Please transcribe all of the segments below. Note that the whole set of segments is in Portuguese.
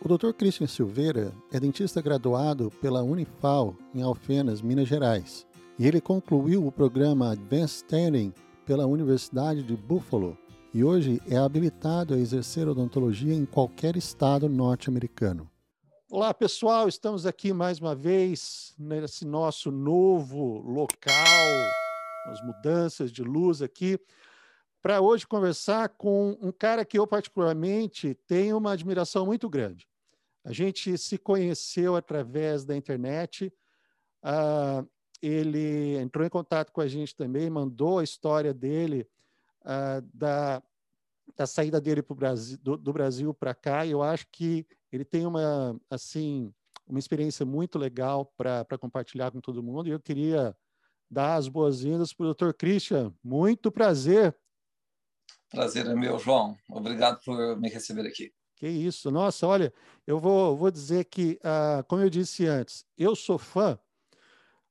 O Dr. Christian Silveira é dentista graduado pela Unifal em Alfenas, Minas Gerais, e ele concluiu o programa Advanced Standing pela Universidade de Buffalo e hoje é habilitado a exercer odontologia em qualquer estado norte-americano. Olá, pessoal, estamos aqui mais uma vez nesse nosso novo local, as mudanças de luz aqui, para hoje conversar com um cara que eu particularmente tenho uma admiração muito grande. A gente se conheceu através da internet, uh, ele entrou em contato com a gente também, mandou a história dele, uh, da, da saída dele pro Brasil, do, do Brasil para cá, e eu acho que ele tem uma, assim, uma experiência muito legal para compartilhar com todo mundo. E eu queria dar as boas-vindas para o Dr. Christian. Muito prazer. Prazer é meu, João. Obrigado por me receber aqui. Que isso. Nossa, olha, eu vou, vou dizer que, uh, como eu disse antes, eu sou fã.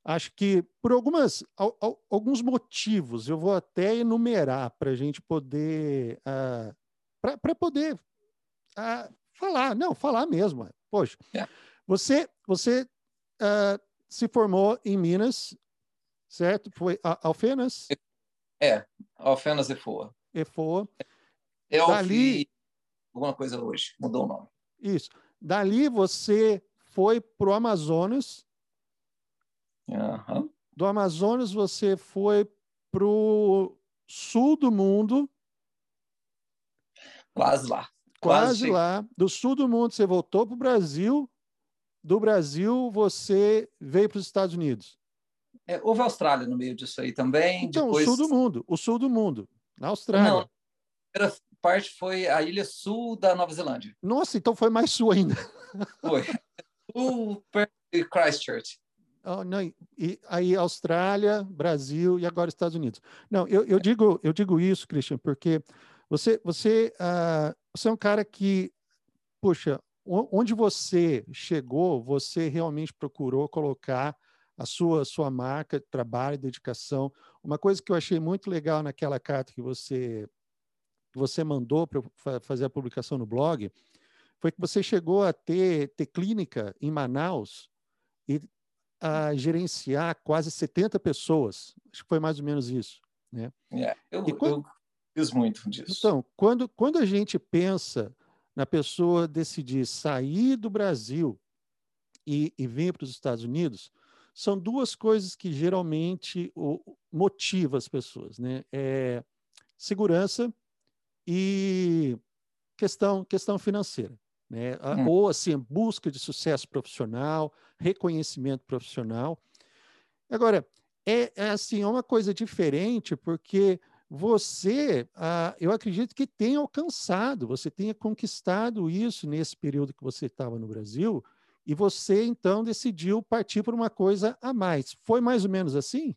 Acho que por algumas, alguns motivos, eu vou até enumerar para a gente poder, ah, para poder uh, falar, não, falar mesmo. Poxa, é. você, você uh, se formou em Minas, certo? Foi Alfenas? É, Alfenas e Foa. E Foa. Eu Dali... alguma coisa hoje, mudou o nome. Isso. Dali você foi para o Amazonas. Uhum. Do Amazonas você foi para o sul do mundo. Quase lá. Quase, Quase lá. Do sul do mundo, você voltou para o Brasil. Do Brasil, você veio para os Estados Unidos. É, houve Austrália no meio disso aí também. Então, depois... o sul do mundo. O sul do mundo. Na Austrália. Não, a primeira parte foi a ilha sul da Nova Zelândia. Nossa, então foi mais sul ainda. Foi. Sul perto de Christchurch. Oh, não, e aí Austrália, Brasil e agora Estados Unidos. Não, eu, eu digo eu digo isso, Christian, porque você, você, uh, você é um cara que, puxa, onde você chegou, você realmente procurou colocar a sua, sua marca, trabalho, dedicação. Uma coisa que eu achei muito legal naquela carta que você, que você mandou para fazer a publicação no blog foi que você chegou a ter, ter clínica em Manaus e a gerenciar quase 70 pessoas. Acho que foi mais ou menos isso. Né? É, eu, quando, eu fiz muito disso. Então, quando, quando a gente pensa na pessoa decidir sair do Brasil e, e vir para os Estados Unidos, são duas coisas que geralmente motivam as pessoas, né? É segurança e questão, questão financeira. Né? Hum. Ou assim, busca de sucesso profissional, reconhecimento profissional. Agora, é, é assim, é uma coisa diferente, porque você, ah, eu acredito que tenha alcançado, você tenha conquistado isso nesse período que você estava no Brasil, e você então decidiu partir para uma coisa a mais. Foi mais ou menos assim?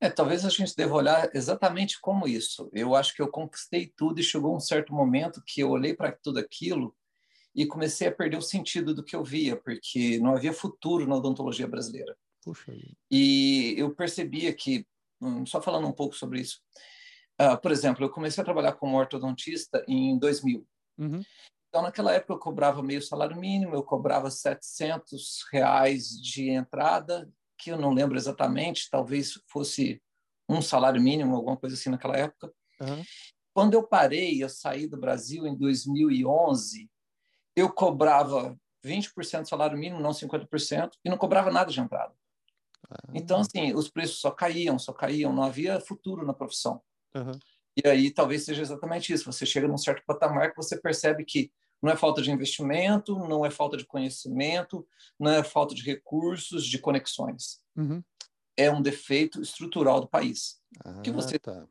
É, talvez a gente deva olhar exatamente como isso. Eu acho que eu conquistei tudo e chegou um certo momento que eu olhei para tudo aquilo e comecei a perder o sentido do que eu via, porque não havia futuro na odontologia brasileira. Puxa. E eu percebia que Hum, só falando um pouco sobre isso. Uh, por exemplo, eu comecei a trabalhar como ortodontista em 2000. Uhum. Então, naquela época, eu cobrava meio salário mínimo, eu cobrava 700 reais de entrada, que eu não lembro exatamente, talvez fosse um salário mínimo, alguma coisa assim naquela época. Uhum. Quando eu parei, eu saí do Brasil em 2011, eu cobrava 20% do salário mínimo, não 50%, e não cobrava nada de entrada. Então, ah. assim, os preços só caíam, só caíam, não havia futuro na profissão. Uhum. E aí talvez seja exatamente isso. Você chega num certo patamar que você percebe que não é falta de investimento, não é falta de conhecimento, não é falta de recursos, de conexões. Uhum. É um defeito estrutural do país. Ah, que você tá.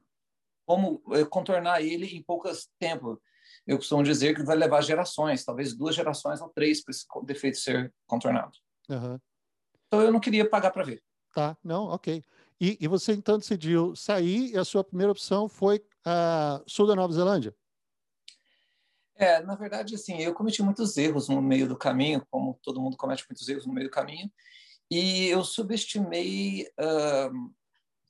como é, contornar ele em poucos tempo. Eu costumo dizer que vai levar gerações, talvez duas gerações ou três para esse defeito ser contornado. Uhum. Então eu não queria pagar para ver. Tá, não, ok. E, e, você então decidiu sair e a sua primeira opção foi a sul da Nova Zelândia? É, na verdade, assim, eu cometi muitos erros no meio do caminho, como todo mundo comete muitos erros no meio do caminho, e eu subestimei, uh,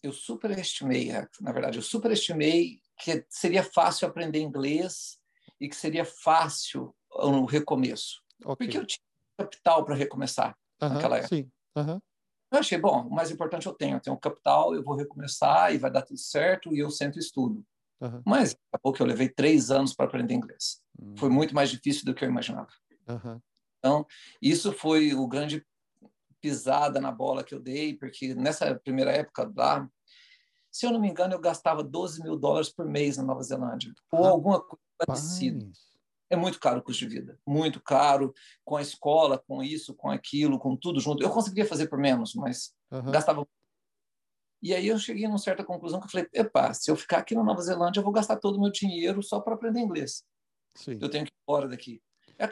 eu superestimei, é, na verdade, eu superestimei que seria fácil aprender inglês e que seria fácil no recomeço. Okay. Porque eu tinha capital para recomeçar uh -huh, naquela época. Sim. Uh -huh. Eu achei, bom, o mais importante eu tenho, eu tenho capital, eu vou recomeçar e vai dar tudo certo e eu sento e estudo. Uhum. Mas acabou que eu levei três anos para aprender inglês. Uhum. Foi muito mais difícil do que eu imaginava. Uhum. Então, isso foi o grande pisada na bola que eu dei, porque nessa primeira época lá, se eu não me engano, eu gastava 12 mil dólares por mês na Nova Zelândia, ou alguma coisa parecida. É muito caro o custo de vida, muito caro, com a escola, com isso, com aquilo, com tudo junto. Eu conseguiria fazer por menos, mas gastava. E aí eu cheguei a uma certa conclusão que eu falei: epa, se eu ficar aqui na Nova Zelândia, eu vou gastar todo o meu dinheiro só para aprender inglês. Sim. Eu tenho que ir embora daqui.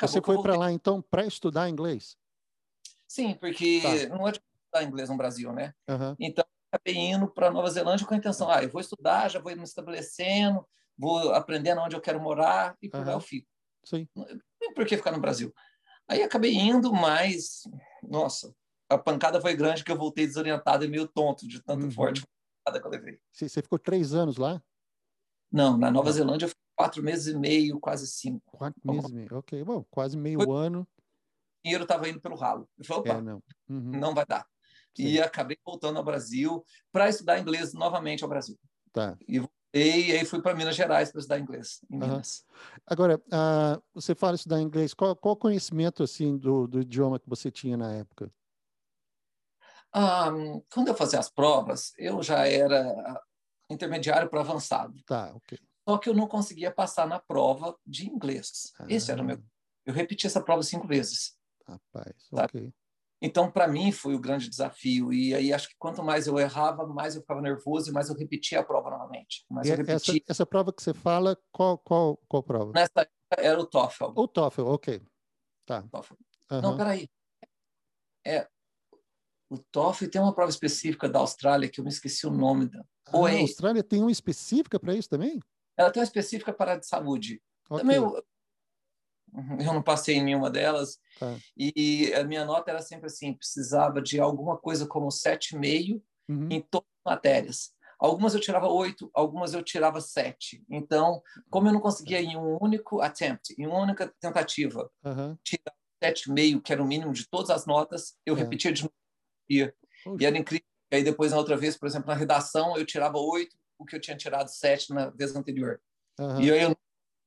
Você foi para lá, então, para estudar inglês? Sim, porque tá. não é de estudar inglês no Brasil, né? Uhum. Então, acabei indo para Nova Zelândia com a intenção, ah, eu vou estudar, já vou me estabelecendo, vou aprendendo onde eu quero morar e por uhum. lá eu fico. Sim. Por que ficar no Brasil? Aí acabei indo, mas, nossa, a pancada foi grande que eu voltei desorientado e meio tonto de tanto uhum. forte pancada que eu levei. Você ficou três anos lá? Não, na Nova Zelândia eu fiquei quatro meses e meio, quase cinco. Quatro meses e meio, ok. Bom, quase meio foi... ano. O dinheiro estava indo pelo ralo. Eu falei, opa, é, não. Uhum. não vai dar. Sim. E acabei voltando ao Brasil para estudar inglês novamente ao Brasil. Tá. E voltei, e aí fui para Minas Gerais para estudar inglês, em uhum. Minas. Agora, uh, você fala estudar inglês, qual, qual o conhecimento assim do, do idioma que você tinha na época? Quando eu fazia as provas, eu já era intermediário para avançado. Tá, ok. Só que eu não conseguia passar na prova de inglês. Ah. Esse era o meu. Eu repeti essa prova cinco vezes. Rapaz, sabe? ok. Então, para mim, foi o grande desafio. E aí, acho que quanto mais eu errava, mais eu ficava nervoso e mais eu repetia a prova novamente. Mais essa, essa, prova que você fala, qual, qual, qual prova? Nessa era o TOEFL. O TOEFL, ok. Tá. TOEFL. Uhum. Não, peraí. É, o TOEFL tem uma prova específica da Austrália que eu me esqueci o nome da. Ah, a Austrália tem uma específica para isso também? Ela tem uma específica para a de saúde. Okay. Também eu, eu não passei em nenhuma delas. Tá. E a minha nota era sempre assim: precisava de alguma coisa como 7,5 uhum. em todas as matérias. Algumas eu tirava 8, algumas eu tirava 7. Então, como eu não conseguia em um único attempt, em uma única tentativa, uhum. tirar 7,5, que era o mínimo de todas as notas, eu é. repetia de novo. E era incrível. E aí depois, na outra vez, por exemplo, na redação, eu tirava 8, o que eu tinha tirado 7 na vez anterior. Uhum. E aí eu não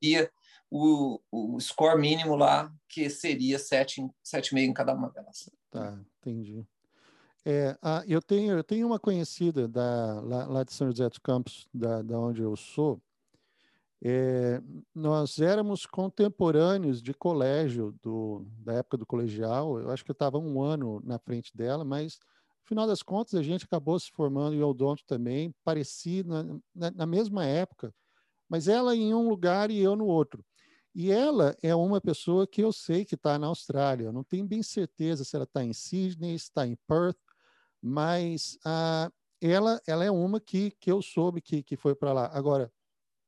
ia o, o score mínimo lá, que seria 7,5 em cada uma delas. Tá, entendi. É, ah, eu, tenho, eu tenho uma conhecida da, lá, lá de São José dos Campos, da, da onde eu sou. É, nós éramos contemporâneos de colégio, do, da época do colegial. Eu acho que eu estava um ano na frente dela, mas no final das contas a gente acabou se formando em odonto também, parecido, na, na, na mesma época, mas ela em um lugar e eu no outro. E ela é uma pessoa que eu sei que está na Austrália. Eu não tenho bem certeza se ela está em Sydney, está em Perth, mas ah, ela, ela é uma que, que eu soube que, que foi para lá. Agora,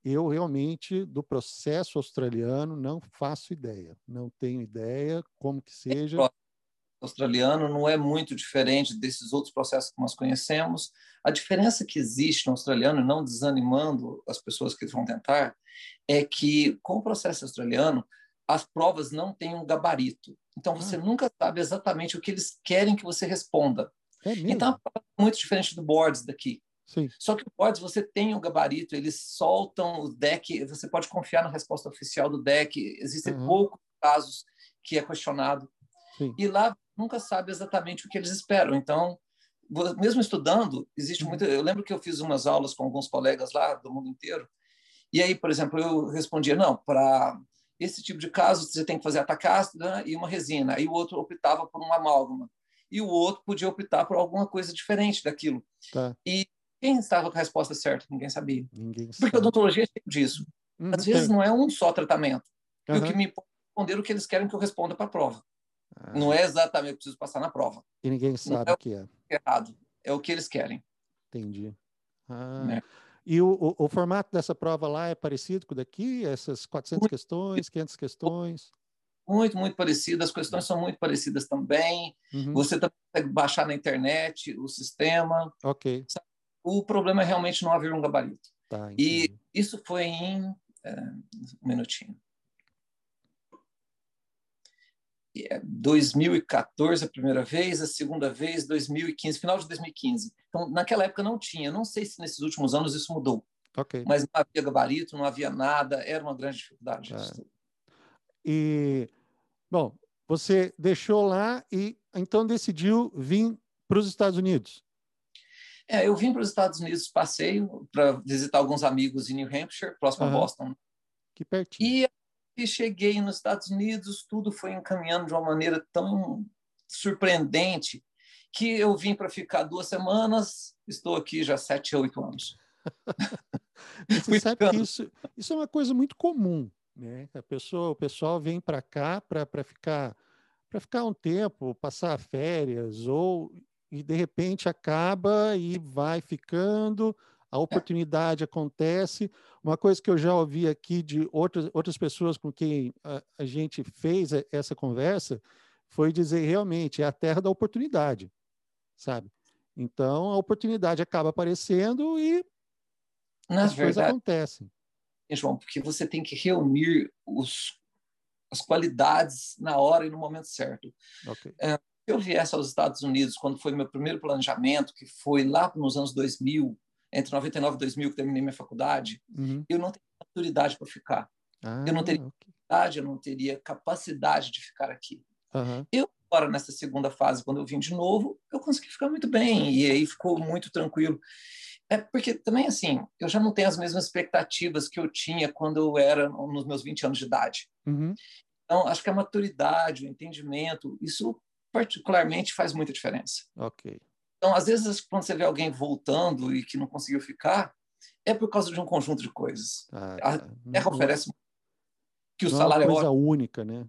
eu realmente, do processo australiano, não faço ideia. Não tenho ideia como que seja australiano não é muito diferente desses outros processos que nós conhecemos. A diferença que existe no australiano, não desanimando as pessoas que vão tentar, é que com o processo australiano, as provas não têm um gabarito. Então você ah. nunca sabe exatamente o que eles querem que você responda. É então é muito diferente do boards daqui. Sim. Só que o boards você tem o gabarito, eles soltam o deck, você pode confiar na resposta oficial do deck. Existem uhum. poucos casos que é questionado. Sim. E lá nunca sabe exatamente o que eles esperam. Então, mesmo estudando, existe muito. Eu lembro que eu fiz umas aulas com alguns colegas lá do mundo inteiro. E aí, por exemplo, eu respondia: não, para esse tipo de caso você tem que fazer atacástida e uma resina. Aí o outro optava por uma amálgama. E o outro podia optar por alguma coisa diferente daquilo. Tá. E quem estava com a resposta certa? Ninguém sabia. Ninguém Porque a odontologia é tipo disso. Uhum, Às vezes tem. não é um só tratamento. Uhum. E o que me responder o que eles querem que eu responda para a prova. Ah. Não é exatamente, eu preciso passar na prova. E ninguém sabe é o que é. Errado. É o que eles querem. Entendi. Ah. É. E o, o, o, formato dessa prova lá é parecido com o daqui? Essas 400 muito, questões, 500 questões? Muito, muito parecido. As questões são muito parecidas também. Uhum. Você também consegue baixar na internet o sistema. Ok. O problema é realmente não haver um gabarito. Tá, e isso foi em... É, um minutinho. 2014 a primeira vez, a segunda vez 2015, final de 2015. Então, naquela época não tinha. Não sei se nesses últimos anos isso mudou. Okay. Mas não havia gabarito, não havia nada, era uma grande dificuldade. É. E, bom, você deixou lá e então decidiu vir para os Estados Unidos. É, eu vim para os Estados Unidos, passeio para visitar alguns amigos em New Hampshire, próximo uhum. a Boston. Que pertinho. E e cheguei nos Estados Unidos, tudo foi encaminhando de uma maneira tão surpreendente que eu vim para ficar duas semanas, estou aqui já sete, oito anos. Isso, isso é uma coisa muito comum, né? A pessoa, o pessoal vem para cá para ficar para ficar um tempo, passar férias ou e de repente acaba e vai ficando, a oportunidade acontece. Uma coisa que eu já ouvi aqui de outras, outras pessoas com quem a, a gente fez essa conversa foi dizer realmente é a terra da oportunidade, sabe? Então a oportunidade acaba aparecendo e Na as verdade, coisas acontecem. João, porque você tem que reunir os, as qualidades na hora e no momento certo. Okay. É, eu viesse aos Estados Unidos quando foi meu primeiro planejamento, que foi lá nos anos 2000, entre 99 e 2000 que terminei minha faculdade, uhum. eu não teria maturidade para ficar. Ah, eu não teria okay. eu não teria capacidade de ficar aqui. Uhum. Eu agora nessa segunda fase, quando eu vim de novo, eu consegui ficar muito bem e aí ficou muito tranquilo. É porque também assim, eu já não tenho as mesmas expectativas que eu tinha quando eu era nos meus 20 anos de idade. Uhum. Então, acho que a maturidade, o entendimento, isso particularmente faz muita diferença. Ok. Então, às vezes, quando você vê alguém voltando e que não conseguiu ficar, é por causa de um conjunto de coisas. Ah, a tá. terra não, oferece que o não salário é uma coisa é ótimo. única, né?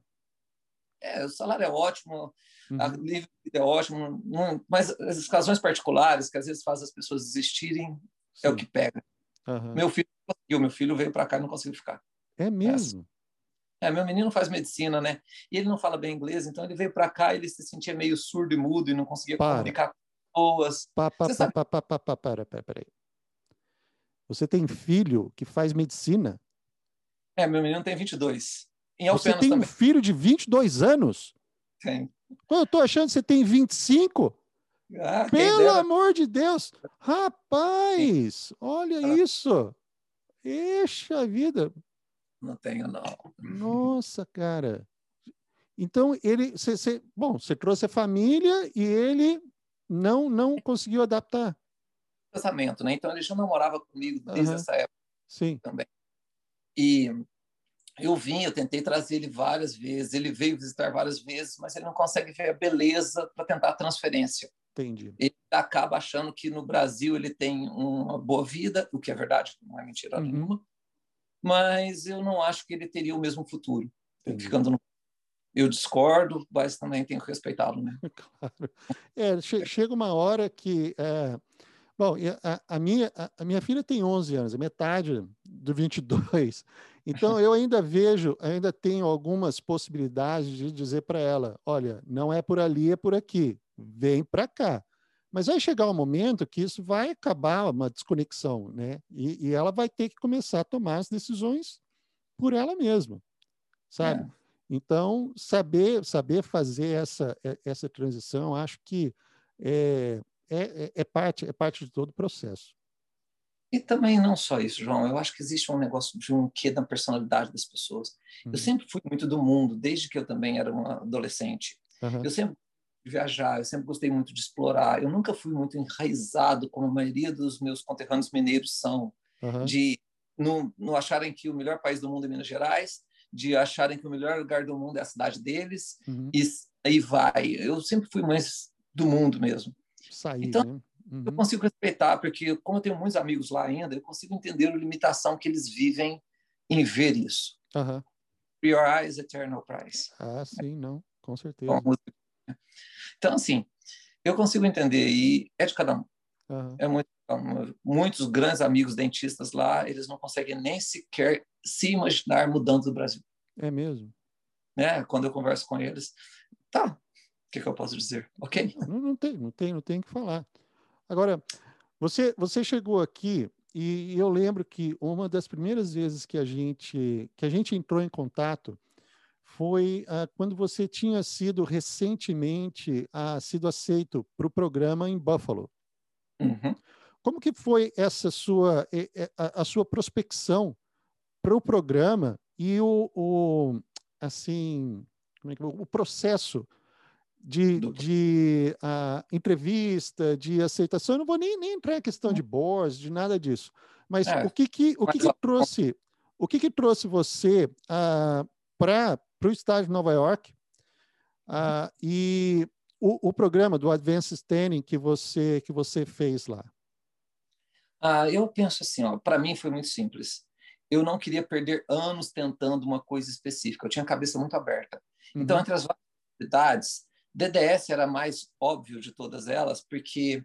É, o salário é ótimo, Uhum. a livre é ótimo, não- mas as razões particulares que às vezes fazem as pessoas desistirem é o Sim. que pega. Aham. Meu filho meu filho veio para cá e não conseguiu ficar. É mesmo? É, meu menino faz medicina, né? E ele não fala bem inglês, então ele veio para cá e ele se sentia meio surdo e mudo e não conseguia Para. comunicar com pessoas. Pá, pá, Você pá, sabe- pá, pá, pá, pá, para, para, para. Você tem filho que faz medicina? É, meu menino tem 22. Em Você tem um também filho de 22 anos? tem. Eu tô achando que você tem 25? Ah, Pelo amor de Deus! Rapaz, olha Ah. isso! Eixa vida! Não tenho, não. Nossa, cara! Então, ele. Cê, cê- bom, você trouxe a família e ele não, não conseguiu adaptar. Casamento, né? Então ele já namorava comigo desde Aham. essa época Sim. também. E eu vim, eu tentei trazer ele várias vezes, ele veio visitar várias vezes, mas ele não consegue ver a beleza para tentar a transferência. Entendi. Ele acaba achando que no Brasil ele tem uma boa vida, o que é verdade, não é mentira Uhum. nenhuma, mas eu não acho que ele teria o mesmo futuro Entendi. ficando no eu discordo, mas também tenho que respeitá-lo, né? Claro. É, che- chega uma hora que. é, bom, a, a minha, a, a minha filha tem 11 anos, é metade do 22. Então, eu ainda vejo, ainda tenho algumas possibilidades de dizer para ela: olha, não é por ali, é por aqui, vem para cá. Mas vai chegar um momento que isso vai acabar uma desconexão, né? E, e ela vai ter que começar a tomar as decisões por ela mesma, sabe? É. Então, saber, saber fazer essa, eh, essa transição, acho que é, é, é, parte, é parte de todo o processo. E também não só isso, João. Eu acho que existe um negócio de um quê da personalidade das pessoas. Uhum. Eu sempre fui muito do mundo, desde que eu também era um adolescente. Uhum. Eu sempre viajar, eu sempre gostei muito de explorar. Eu nunca fui muito enraizado, como a maioria dos meus conterrâneos mineiros são, Uhum. de não, não acharem que o melhor país do mundo é Minas Gerais, de acharem que o melhor lugar do mundo é a cidade deles, Uhum. e aí vai. Eu sempre fui mais do mundo mesmo. Sair, Então, né? Eu Uhum. consigo respeitar, porque como eu tenho muitos amigos lá ainda, eu consigo entender a limitação que eles vivem em ver isso. Aham. Your eyes, eternal price. Ah, sim, não, com certeza. Música. Então, assim, eu consigo entender e é de cada um. Aham. É muito, muitos grandes amigos dentistas lá, eles não conseguem nem sequer se imaginar mudando do Brasil. É mesmo. Né? Quando eu converso com eles, tá, o que, que eu posso dizer? Ok? Não, não tem, não tem, não tem o que falar. Agora, você, você chegou aqui e eu lembro que uma das primeiras vezes que a gente que a gente entrou em contato foi uh, quando você tinha sido recentemente uh, sido aceito para o programa em Buffalo. Uhum. Como que foi essa sua a, a sua prospecção para o programa e o, o assim como é que, o processo de, de uh, entrevista, de aceitação. Eu não vou nem, nem entrar em questão de boards, de nada disso. Mas é, o que que o que, que trouxe o que que trouxe você uh, para para o estágio de Nova York uh, e o, o, programa do Advanced Training que você que você fez lá? Ah, eu penso assim, para mim foi muito simples. Eu não queria perder anos tentando uma coisa específica. Eu tinha a cabeça muito aberta. Então, uhum. Então, entre as várias atividades, DDS era mais óbvio de todas elas, porque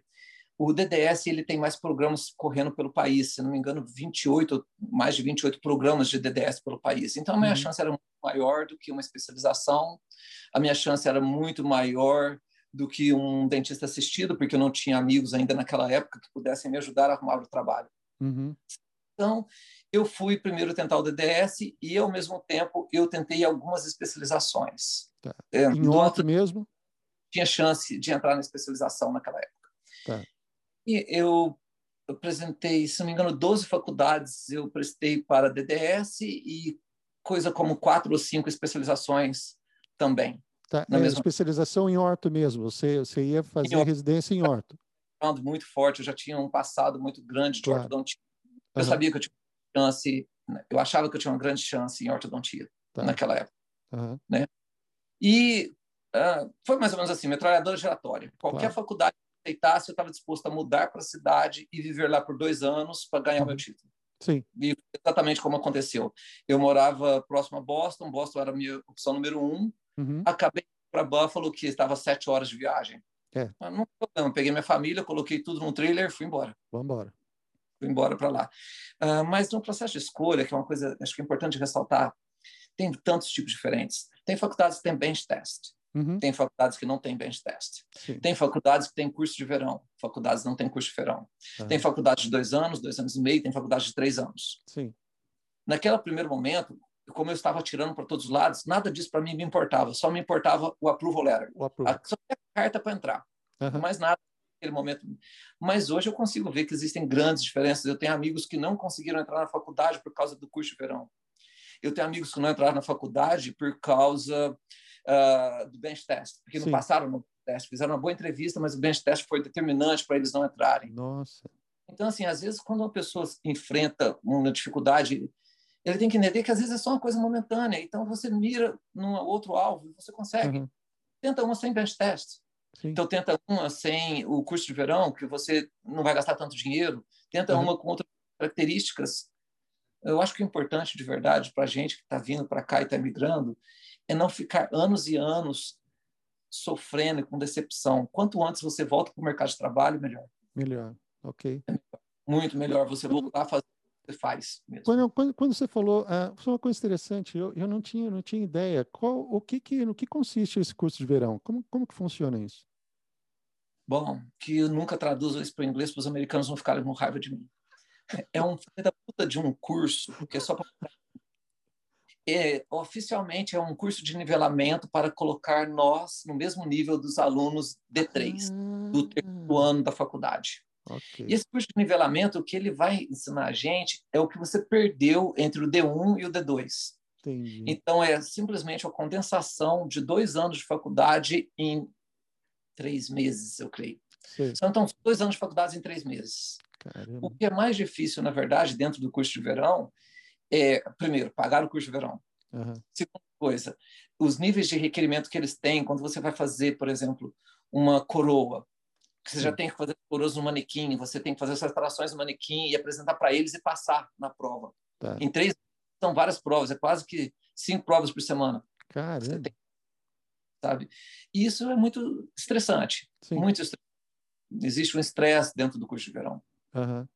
o DDS ele tem mais programas correndo pelo país, se não me engano, 28, mais de 28 programas de DDS pelo país. Então, a minha uhum. chance era muito maior do que uma especialização, a minha chance era muito maior do que um dentista assistido, porque eu não tinha amigos ainda naquela época que pudessem me ajudar a arrumar o trabalho. Uhum. Então, eu fui primeiro tentar o DDS e, ao mesmo tempo, eu tentei algumas especializações. Tá. É, em outro mesmo? Tinha chance de entrar na especialização naquela época. Tá. Eu apresentei, se não me engano, 12 faculdades eu prestei para DDS e coisa como quatro ou cinco especializações também. Tá. É, mesma... Especialização em orto mesmo, você, você ia fazer em residência em orto. Muito forte, eu já tinha um passado muito grande de claro. ortodontia. Eu uhum. sabia que eu tinha chance, eu achava que eu tinha uma grande chance em ortodontia tá. naquela época. Uhum. Né? E uh, foi mais ou menos assim, metralhadora giratória. Qualquer claro. faculdade aceitasse, eu estava disposto a mudar para a cidade e viver lá por dois anos para ganhar uhum. o meu título. Sim. E exatamente como aconteceu. Eu morava próximo a Boston, Boston era a minha opção número um. Uhum. Acabei para Buffalo, que estava sete horas de viagem. É. Mas não problema. Peguei minha família, coloquei tudo num trailer, fui embora. Vamos embora fui embora para lá. Uh, mas no processo de escolha, que é uma coisa acho que é importante ressaltar, tem tantos tipos diferentes. Tem faculdades que têm bench test, uhum. tem faculdades que não têm bench test, Sim. tem faculdades que têm curso de verão, faculdades não têm curso de verão. Uhum. Tem faculdades de dois anos, dois anos e meio, tem faculdades de três anos. Sim. Naquele primeiro momento, como eu estava tirando para todos os lados, nada disso para mim me importava, só me importava o approval letter, o approval. A, só a carta para entrar, uhum. mais nada naquele momento. Mas hoje eu consigo ver que existem grandes diferenças. Eu tenho amigos que não conseguiram entrar na faculdade por causa do curso de verão. Eu tenho amigos que não entraram na faculdade por causa uh, do bench test, porque Sim. não passaram no teste, fizeram uma boa entrevista, mas o bench test foi determinante para eles não entrarem. Nossa. Então, assim, às vezes, quando uma pessoa enfrenta uma dificuldade, ele tem que entender que às vezes é só uma coisa momentânea. Então, você mira num outro alvo e você consegue. Uhum. Tenta uma sem bench test. Sim. Então, tenta uma sem o curso de verão, que você não vai gastar tanto dinheiro. Tenta uhum. uma com outras características. Eu acho que o importante, de verdade, para a gente que está vindo para cá e está migrando, é não ficar anos e anos sofrendo com decepção. Quanto antes você volta para o mercado de trabalho, melhor. Melhor, ok. É muito melhor você voltar a fazer o que você faz. Mesmo. Quando, quando, quando você falou, foi uma coisa interessante, eu, eu não tinha, não tinha ideia. Qual, o que que, no que consiste esse curso de verão? Como, como que funciona isso? bom, que eu nunca traduzo isso para o inglês para os americanos não ficarem com raiva de mim. É um da puta de um curso que é só para é, oficialmente é um curso de nivelamento para colocar nós no mesmo nível dos alunos D3 ah. do terceiro ano da faculdade. Okay. E esse curso de nivelamento, o que ele vai ensinar a gente é o que você perdeu entre o D1 e o D2. Entendi. Então, é simplesmente a condensação de dois anos de faculdade em três meses, eu creio. Sim. São então dois anos de faculdade em três meses. Caramba. O que é mais difícil, na verdade, dentro do curso de verão, é, primeiro, pagar o curso de verão. Uhum. Segunda coisa, os níveis de requerimento que eles têm quando você vai fazer, por exemplo, uma coroa, que você Sim. já tem que fazer coroas no manequim, você tem que fazer suas instalações no manequim e apresentar para eles e passar na prova. Tá. Em três são várias provas, é quase que cinco provas por semana. Caramba. Tem, sabe? E isso é muito estressante, Sim. muito estressante. Existe um estresse dentro do curso de verão. Uhum.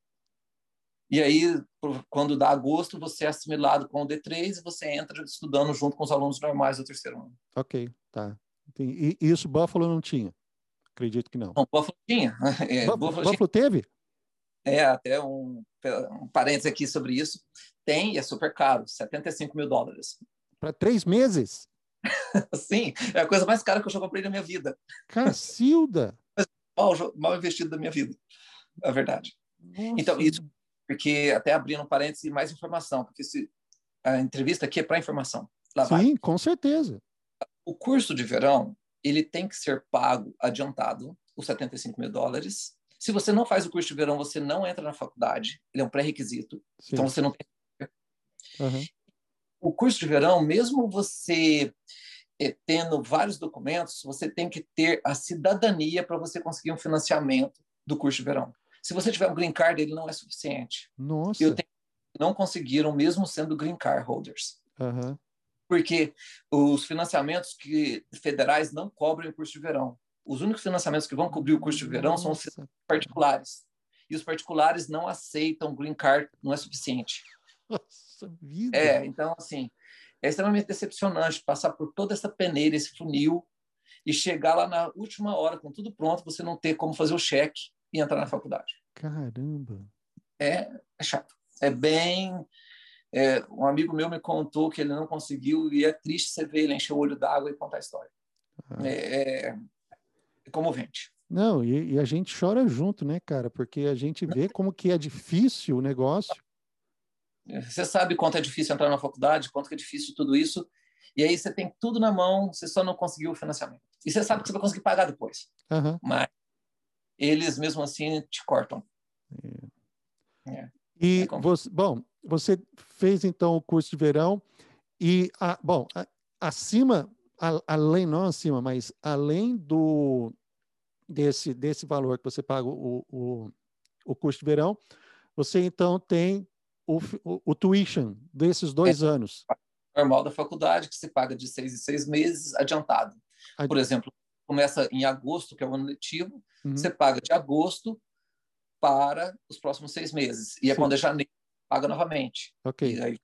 E aí, quando dá agosto, você é assimilado com o D3 e você entra estudando junto com os alunos normais do terceiro ano. Ok, tá. E isso Buffalo não tinha? Acredito que não. Não, Buffalo tinha. É, Buffalo, Buffalo, Buffalo tinha. teve? É, até um, um parênteses aqui sobre isso. Tem e é super caro, 75 mil dólares. Para três meses? Sim, é a coisa mais cara que eu já comprei na minha vida. Cacilda! mal, mal investido da minha vida, é verdade. Nossa. Então, isso, porque até abrindo um parênteses, mais informação, porque se, a entrevista aqui é para informação. Lá Sim, vai. com certeza. O curso de verão, ele tem que ser pago adiantado, os 75 mil dólares. Se você não faz o curso de verão, você não entra na faculdade, ele é um pré-requisito, então você não tem. Uhum. O curso de verão, mesmo você é, tendo vários documentos, você tem que ter a cidadania para você conseguir um financiamento do curso de verão. Se você tiver um green card, ele não é suficiente. Nossa. Eu tenho, não conseguiram, mesmo sendo green card holders. Uhum. Porque os financiamentos que federais não cobrem o curso de verão. Os únicos financiamentos que vão cobrir o curso de verão Nossa. são os particulares. E os particulares não aceitam green card, não é suficiente. Nossa vida. É, então, assim, é extremamente decepcionante passar por toda essa peneira, esse funil, e chegar lá na última hora com tudo pronto, você não ter como fazer o cheque e entrar na faculdade. Caramba! É, é chato. É bem. É, um amigo meu me contou que ele não conseguiu, e é triste você ver ele encher o olho d'água e contar a história. Ah. É, é, é comovente. Não, e, e, a gente chora junto, né, cara? Porque a gente vê como que é difícil o negócio. Você sabe quanto é difícil entrar na faculdade, quanto é difícil tudo isso. E aí você tem tudo na mão, você só não conseguiu o financiamento. E você sabe que você vai conseguir pagar depois. Uhum. Mas eles, mesmo assim, te cortam. É. É. E, é você, bom, você fez então o curso de verão e, a, bom, a, acima, a, além, não acima, mas além do desse, desse valor que você paga o, o, o curso de verão, você então tem o, o, o tuition desses dois é, anos? Normal da faculdade, que se paga de seis em seis meses adiantado. Ad... Por exemplo, começa em agosto, que é o ano letivo, uhum. você paga de agosto para os próximos seis meses. E é quando é janeiro, paga novamente. Ok. E, aí...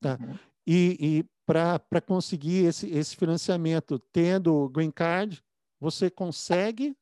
tá. Uhum. e, e para conseguir esse, esse financiamento, tendo green card, você consegue?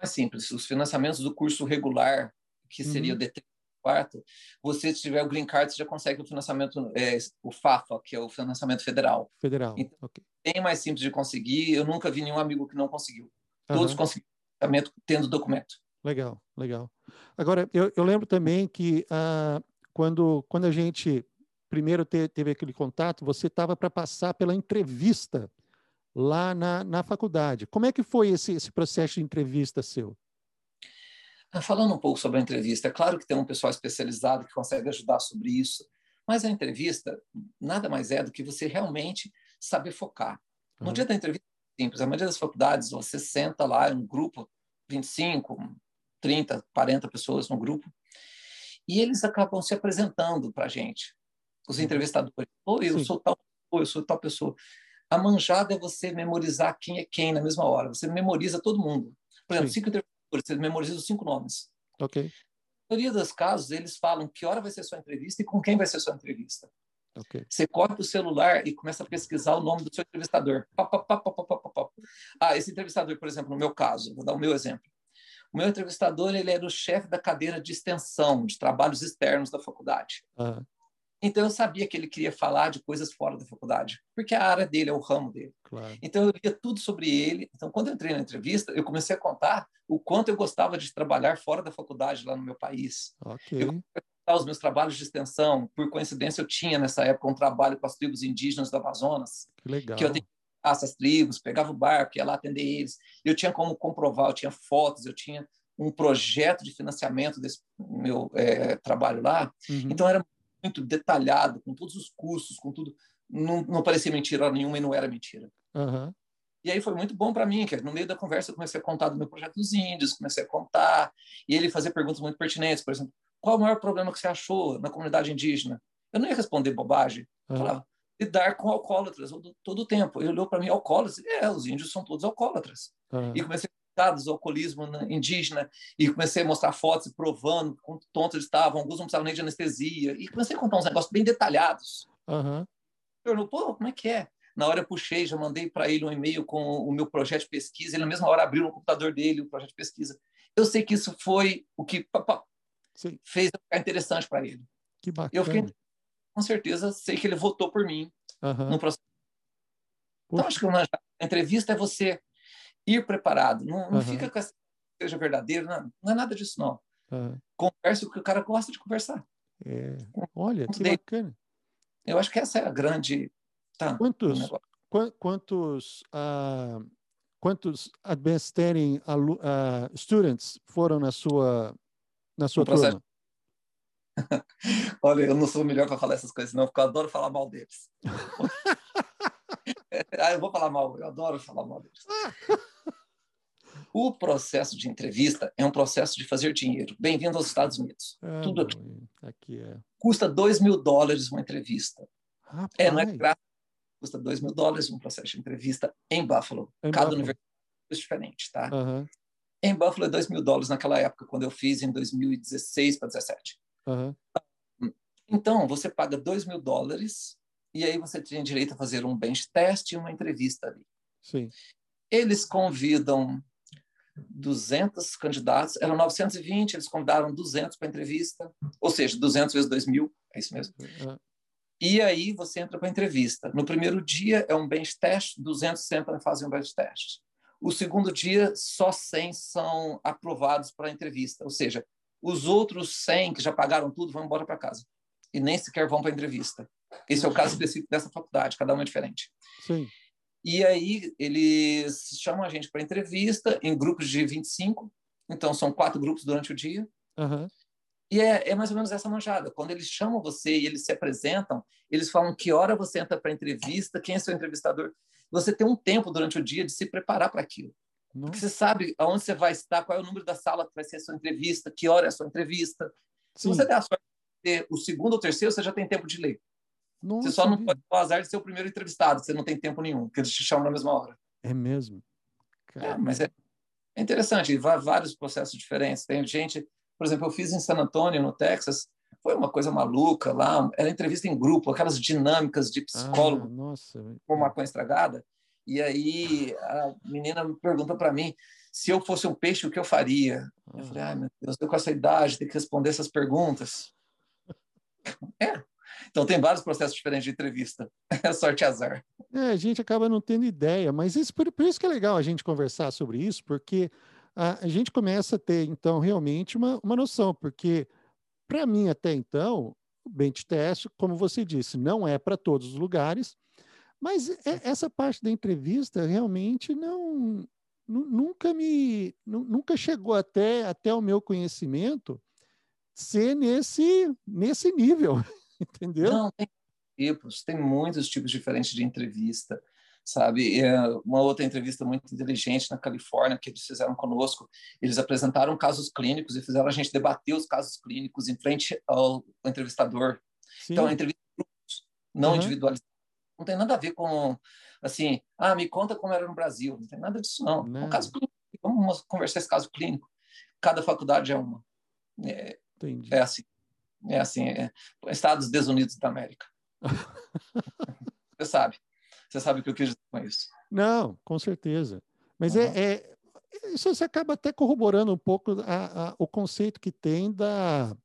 É simples. Os financiamentos do curso regular, que seria uhum. o DT quarto, você se tiver o green card, você já consegue o financiamento, é, o FAFA, que é o financiamento federal. Federal, então, ok. Bem mais simples de conseguir. Eu nunca vi nenhum amigo que não conseguiu. Todos uhum. conseguiram financiamento tendo documento. Legal, legal. Agora, eu, eu lembro também que ah, quando, quando a gente primeiro te, teve aquele contato, você estava para passar pela entrevista lá na, na faculdade. Como é que foi esse, esse processo de entrevista seu? Ah, falando um pouco sobre a entrevista, é claro que tem um pessoal especializado que consegue ajudar sobre isso, mas a entrevista nada mais é do que você realmente saber focar. No uhum. dia da entrevista, é simples, a maioria das faculdades, você senta lá em um grupo, 25, 30, 40 pessoas no grupo, e eles acabam se apresentando para a gente, os uhum. entrevistadores. Oi, eu Sim. sou tal eu sou tal pessoa. A manjada é você memorizar quem é quem na mesma hora. Você memoriza todo mundo. Por exemplo, Sim. cinco você memoriza os cinco nomes. Ok. Na maioria dos casos, eles falam que hora vai ser sua entrevista e com quem vai ser sua entrevista. Okay. Você corta o celular e começa a pesquisar o nome do seu entrevistador. Pá, pá, pá, ah, esse entrevistador, por exemplo, no meu caso, vou dar o meu exemplo. O meu entrevistador ele era o chefe da cadeira de extensão de trabalhos externos da faculdade. Uhum. Então eu sabia que ele queria falar de coisas fora da faculdade, porque a área dele é o ramo dele. Claro. Então eu lia tudo sobre ele. Então quando eu entrei na entrevista, eu comecei a contar o quanto eu gostava de trabalhar fora da faculdade lá no meu país. Ok. Eu os meus trabalhos de extensão. Por coincidência, eu tinha nessa época um trabalho com as tribos indígenas do Amazonas. Que legal. Que eu tinha essas tribos, pegava o barco, ia lá atender eles. Eu tinha como comprovar, eu tinha fotos, eu tinha um projeto de financiamento desse meu é, trabalho lá. Uhum. Então era muito detalhado, com todos os cursos, com tudo. Não, não parecia mentira nenhuma e não era mentira. Uhum. E aí foi muito bom para mim, que no meio da conversa eu comecei a contar do meu projeto dos índios, comecei a contar, e ele fazia perguntas muito pertinentes, por exemplo, qual o maior problema que você achou na comunidade indígena? Eu não ia responder bobagem, uhum. falava, lidar com alcoólatras todo o tempo. Ele olhou para mim, alcoólatras? É, os índios são todos alcoólatras. Uhum. E comecei dados do alcoolismo indígena e comecei a mostrar fotos provando quanto tontos eles estavam, alguns não precisavam nem de anestesia, e comecei a contar uns negócios bem detalhados. Uhum. Perguntou, pô, como é que é? Na hora eu puxei, já mandei para ele um e-mail com o meu projeto de pesquisa, ele na mesma hora abriu no computador dele o projeto de pesquisa. Eu sei que isso foi o que pá, fez ficar interessante para ele. Que bacana. Eu fiquei, com certeza, sei que ele votou por mim uhum. no processo Então, acho que uma entrevista é você ir preparado. Não, não uhum. fica com essa seja verdadeiro, não, não, é nada disso, não. Uhum. Converse o que o cara gosta de conversar. É. Olha, que bacana. Eu acho que essa é a grande. Tá, quantos qu quantos, uh, quantos Advanced uh, students foram na sua, na sua turma? Olha, eu não sou o melhor para falar essas coisas, não, porque eu adoro falar mal deles. ah, eu vou falar mal, eu adoro falar mal deles. O processo de entrevista é um processo de fazer dinheiro. Bem-vindo aos Estados Unidos. Ah, Tudo aqui. aqui é. Custa 2 mil dólares uma entrevista. Rapaz. É, não é grátis. Custa 2 mil dólares um processo de entrevista em Buffalo. Em Cada Buffalo. universidade é diferente, tá? Uhum. Em Buffalo é 2 mil dólares naquela época, quando eu fiz em 2016 para 2017. Uhum. Então, você paga 2 mil dólares e aí você tem direito a fazer um bench test e uma entrevista ali. Sim. Eles convidam 200 candidatos, eram 920, eles convidaram 200 para entrevista, ou seja, 200 vezes 2 mil, é isso mesmo. Uhum. E aí você entra para a entrevista. No primeiro dia é um bench test, 200 sentam e fazem um bench test. O segundo dia, só 100 são aprovados para a entrevista, ou seja, os outros 100 que já pagaram tudo vão embora para casa e nem sequer vão para a entrevista. Esse é o caso específico dessa faculdade, cada uma é diferente. Sim. E aí eles chamam a gente para entrevista em grupos de 25, então são quatro grupos durante o dia. Uhum. E é, é, mais ou menos essa manjada. Quando eles chamam você e eles se apresentam, eles falam que hora você entra para a entrevista, quem é seu entrevistador. Você tem um tempo durante o dia de se preparar para aquilo. Você sabe aonde você vai estar, qual é o número da sala que vai ser a sua entrevista, que hora é a sua entrevista. Sim. Se você der a sorte de ter o segundo ou terceiro, você já tem tempo de ler. Nossa, você só não pode ter o azar de ser o primeiro entrevistado, você não tem tempo nenhum, porque eles te chamam na mesma hora. É mesmo? É, mas é, é interessante, vários processos diferentes. Tem gente, por exemplo, eu fiz em San Antonio, no Texas, foi uma coisa maluca lá, era entrevista em grupo, aquelas dinâmicas de psicólogo ah, nossa. com maconha estragada. E aí a menina me pergunta para mim se eu fosse um peixe, o que eu faria? Ah. Eu falei, ai meu Deus, eu com essa idade tenho que responder essas perguntas. é, então, tem vários processos diferentes de entrevista. É sorte azar. É, a gente acaba não tendo ideia, mas isso, por, por, isso que é legal a gente conversar sobre isso, porque a, a gente começa a ter, então, realmente uma, uma noção, porque, para mim, até então, o bench test, como você disse, não é para todos os lugares, mas é, essa parte da entrevista realmente não, nunca me nunca chegou até até o meu conhecimento ser nesse nesse nível entendeu? Não, tem tipos, tem muitos tipos diferentes de entrevista, sabe? É uma outra entrevista muito inteligente na Califórnia que eles fizeram conosco, eles apresentaram casos clínicos e fizeram a gente debater os casos clínicos em frente ao entrevistador. Sim. Então, a entrevista não uhum. individualizada. Não tem nada a ver com, assim, ah, me conta como era no Brasil. Não tem nada disso, não. não. É um caso clínico. Vamos conversar esse caso clínico. Cada faculdade é uma. É, Entendi. é assim. É assim, é, Estados Desunidos da América. você sabe. Você sabe o que eu quis dizer com isso. Não, com certeza. Mas uhum. é, é, isso você acaba até corroborando um pouco a, a, o conceito que tem da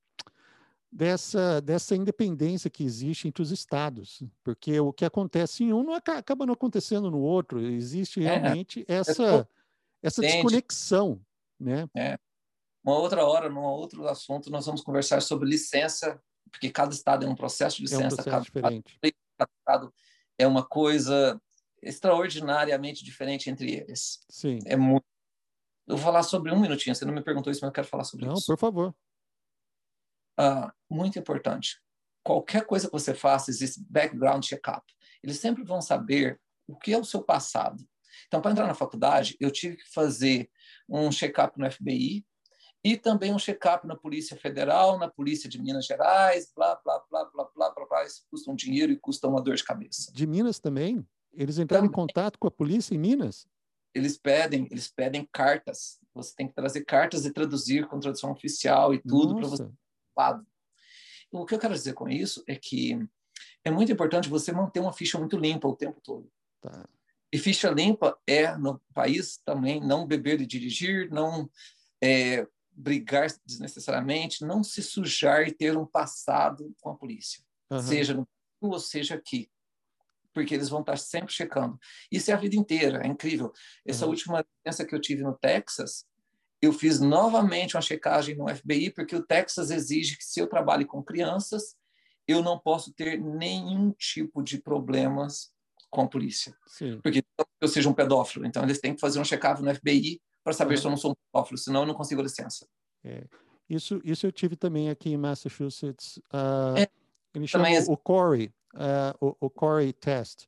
dessa, dessa independência que existe entre os estados, porque o que acontece em um não acaba não acontecendo no outro. Existe é, realmente é, essa essa desconexão, né? É. Uma outra hora, num outro assunto, nós vamos conversar sobre licença, porque cada estado é um processo de licença, é um processo cada, diferente. cada estado é uma coisa extraordinariamente diferente entre eles. Sim. É muito. Eu vou falar sobre um minutinho. Você não me perguntou isso, mas eu quero falar sobre não, isso. Não, por favor. Ah, muito importante. Qualquer coisa que você faça, existe background check-up. Eles sempre vão saber o que é o seu passado. Então, para entrar na faculdade, eu tive que fazer um check-up no FBI, e também um check-up na Polícia Federal, na Polícia de Minas Gerais, blá, blá, blá, blá, blá, blá, blá. Isso custa um dinheiro e custa uma dor de cabeça. De Minas também? Eles entraram também. em contato com a polícia em Minas? Eles pedem, eles pedem cartas. Você tem que trazer cartas e traduzir com tradução oficial e tudo para você. O que eu quero dizer com isso é que é muito importante você manter uma ficha muito limpa o tempo todo. Tá. E ficha limpa é, no país também, não beber e dirigir, não é, brigar desnecessariamente, não se sujar e ter um passado com a polícia, uhum. seja no ou seja aqui. porque eles vão estar sempre checando. Isso é a vida inteira, é incrível. Essa uhum. última licença que eu tive no Texas, eu fiz novamente uma checagem no FBI, porque o Texas exige que se eu trabalhe com crianças, eu não posso ter nenhum tipo de problemas com a polícia. Sim. Porque eu seja um pedófilo. Então, eles têm que fazer um check-up no FBI para saber uhum. se eu não sou um pedófilo, senão eu não consigo licença. É. Isso, isso eu tive também aqui em Massachusetts. Uh, é. Ele chama é... o Corey, uh, o, o Corey Test.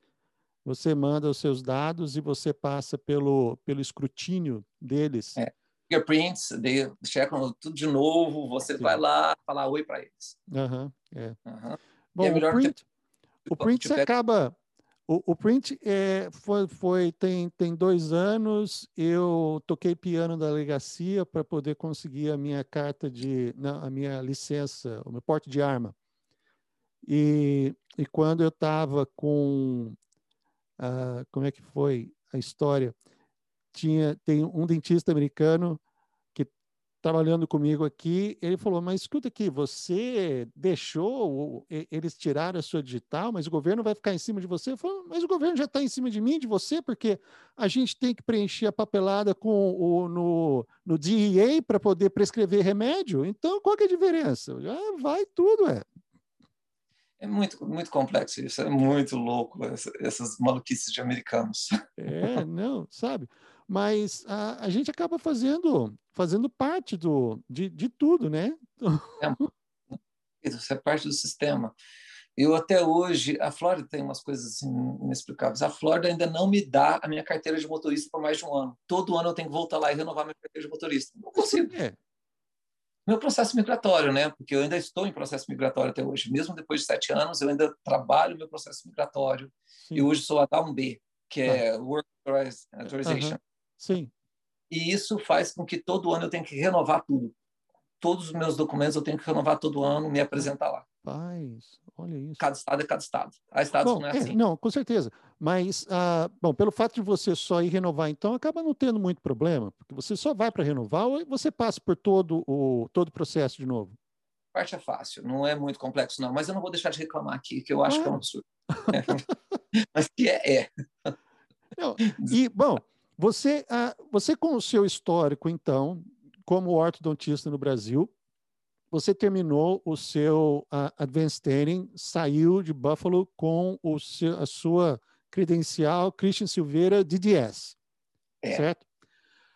Você manda os seus dados e você passa pelo, pelo escrutínio deles. É. Fingerprints, eles checam tudo de novo, você Sim. vai lá falar oi para eles. Uhum, é. Uhum. Bom, é o print, ter... o print acaba... O, o print é, foi, foi tem, tem dois anos. Eu toquei piano da delegacia para poder conseguir a minha carta de, não, a minha licença, o meu porte de arma. E, e quando eu estava com, uh, como é que foi a história? Tinha, tem um dentista americano que trabalhando comigo aqui, ele falou, mas escuta aqui, você deixou eles tirar a sua digital, mas o governo vai ficar em cima de você? Eu falei, mas o governo já está em cima de mim, de você, porque a gente tem que preencher a papelada com o, no, no DEA para poder prescrever remédio, então qual que é a diferença? Já vai tudo, é. É muito, muito complexo isso, é muito louco, essas maluquices de americanos. É, não, sabe? Mas a, a gente acaba fazendo, fazendo parte do, de, de tudo, né? É, isso é parte do sistema. Eu até hoje, a Flórida tem umas coisas assim, inexplicáveis. A Flórida ainda não me dá a minha carteira de motorista por mais de um ano. Todo ano eu tenho que voltar lá e renovar minha carteira de motorista. Não consigo. É meu processo migratório, né? Porque eu ainda estou em processo migratório até hoje. Mesmo depois de sete anos, eu ainda trabalho meu processo migratório. Sim. E hoje sou a B, que é ah. Work Authorization. Sim. E isso faz com que todo ano eu tenha que renovar tudo. Todos os meus documentos eu tenho que renovar todo ano, me apresentar lá. Paz, olha isso. Cada estado é cada estado. Há estados bom, não é, é assim. não, com certeza. Mas, ah, bom, pelo fato de você só ir renovar, então, acaba não tendo muito problema, porque você só vai para renovar ou você passa por todo o, todo o processo de novo? A parte é fácil, não é muito complexo, não. Mas eu não vou deixar de reclamar aqui, que eu acho ah. que é um absurdo. mas que é, é. Não, e, bom, você, ah, você com o seu histórico, então, como ortodontista no Brasil, você terminou o seu uh, Advanced Training, saiu de Buffalo com o seu, a sua credencial Christian Silveira DDS, é. certo?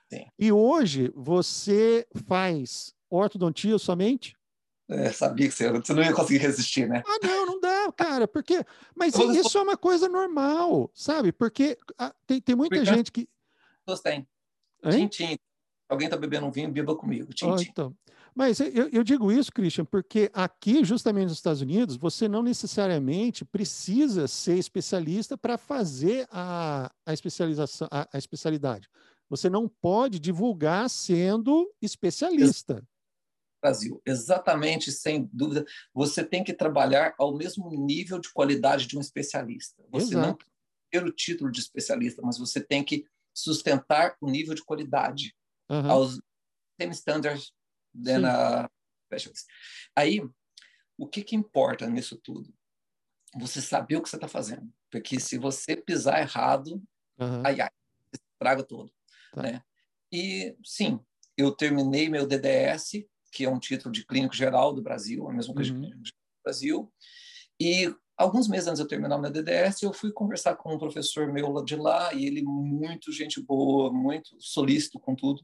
Sim. E hoje você faz ortodontia somente? É, sabia que você, você não ia conseguir resistir, né? Ah, não, não dá, cara, porque... Mas isso é uma coisa normal, sabe? Porque ah, tem, tem muita porque gente que... Todos têm. Tintim. Alguém está bebendo um vinho, beba comigo. Tintim. Oh, então. Mas eu, eu, digo isso, Christian, porque aqui, justamente nos Estados Unidos, você não necessariamente precisa ser especialista para fazer a, a especialização, a, a, especialidade. Você não pode divulgar sendo especialista. Brasil, exatamente, sem dúvida. Você tem que trabalhar ao mesmo nível de qualidade de um especialista. Você Exato. não ter o título de especialista, mas você tem que sustentar o nível de qualidade uhum. aos same standards than a specialist. Aí, o que, que importa nisso tudo? Você saber o que você está fazendo. Porque se você pisar errado, uhum. ai, ai, estraga todo. Tá. Né? E, sim, eu terminei meu DDS, que é um título de clínico geral do Brasil, a mesma coisa uhum. de clínico geral do Brasil. E alguns meses antes de eu terminar meu DDS, eu fui conversar com um professor meu de lá, e ele muito gente boa, muito solícito com tudo.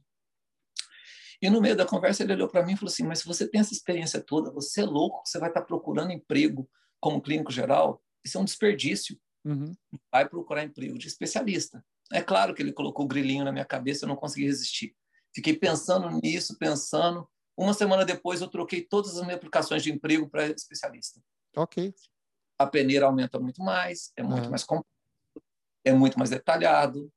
E no meio da conversa ele olhou para mim e falou assim: Mas se você tem essa experiência toda, você é louco, você vai estar tá procurando emprego como clínico geral? Isso é um desperdício. Uhum. Vai procurar emprego de especialista. É claro que ele colocou o grilinho na minha cabeça, eu não consegui resistir. Fiquei pensando nisso, pensando. Uma semana depois, eu troquei todas as minhas aplicações de emprego para especialista. Ok. A peneira aumenta muito mais, é muito uhum. mais complexo, é muito mais detalhado,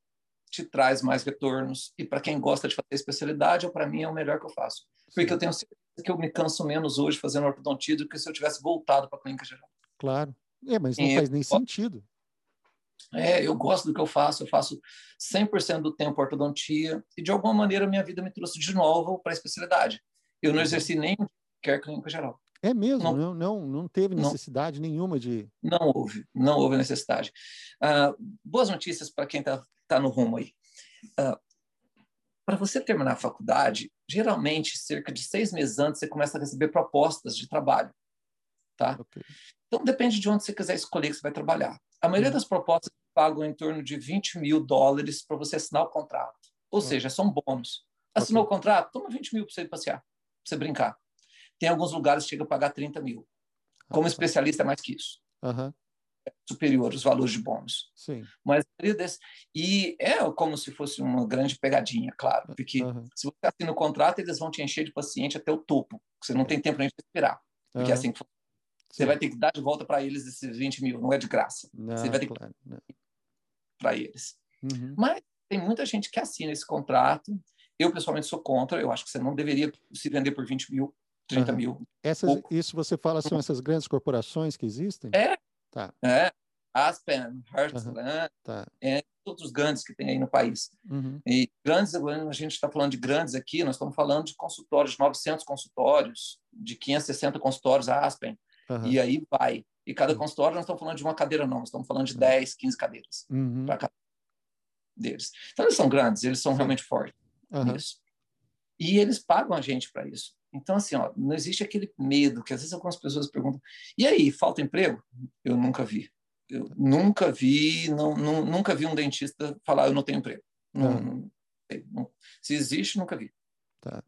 te traz mais retornos. E para quem gosta de fazer especialidade, para mim é o melhor que eu faço. Porque Sim. eu tenho certeza que eu me canso menos hoje fazendo ortodontia do que se eu tivesse voltado para a clínica geral. Claro. É, mas não e faz nem sentido. É, eu gosto do que eu faço, eu faço 100% do tempo ortodontia e de alguma maneira minha vida me trouxe de novo para a especialidade. Eu não exerci nem quer clínica geral. É mesmo? Não, não, não, não teve necessidade não, nenhuma de. Não houve, não houve necessidade. Uh, boas notícias para quem está tá no rumo aí. Uh, para você terminar a faculdade, geralmente, cerca de seis meses antes, você começa a receber propostas de trabalho. Tá? Okay. Então, depende de onde você quiser escolher que você vai trabalhar. A maioria uhum. das propostas pagam em torno de 20 mil dólares para você assinar o contrato. Ou uhum. seja, são bônus. Assinou okay. o contrato, toma 20 mil para você passear, para você brincar. Tem alguns lugares que chega a pagar 30 mil. Como uhum. especialista, é mais que isso. Uhum. É superior os valores de bônus. Sim. Mas desse... E é como se fosse uma grande pegadinha, claro. Porque uhum. se você assina o contrato, eles vão te encher de paciente até o topo. Você não tem tempo nem de esperar. Porque é assim que você vai ter que dar de volta para eles esses 20 mil, não é de graça. Não, você vai ter claro, que para eles. Uhum. Mas tem muita gente que assina esse contrato. Eu, pessoalmente, sou contra. Eu acho que você não deveria se vender por 20 mil, 30 uhum. mil. Essas, isso você fala são essas grandes corporações que existem? É. Tá. É. Aspen, Heartland, uhum. tá. é, todos os grandes que tem aí no país. Uhum. E grandes, a gente está falando de grandes aqui, nós estamos falando de consultórios, de 900 consultórios, de 560 consultórios a Aspen. Uhum. E aí vai. E cada uhum. consultório, nós estamos falando de uma cadeira, não, nós estamos falando de 10, 15 cadeiras uhum. para cada deles. Então, eles são grandes, eles são realmente fortes nisso. E eles pagam a gente para isso. Então, assim, ó, não existe aquele medo que às vezes algumas pessoas perguntam: e aí, falta emprego? Eu nunca vi. Eu nunca vi, não, não, nunca vi um dentista falar: eu não tenho emprego. Não, não, não, se existe, nunca vi. Tá.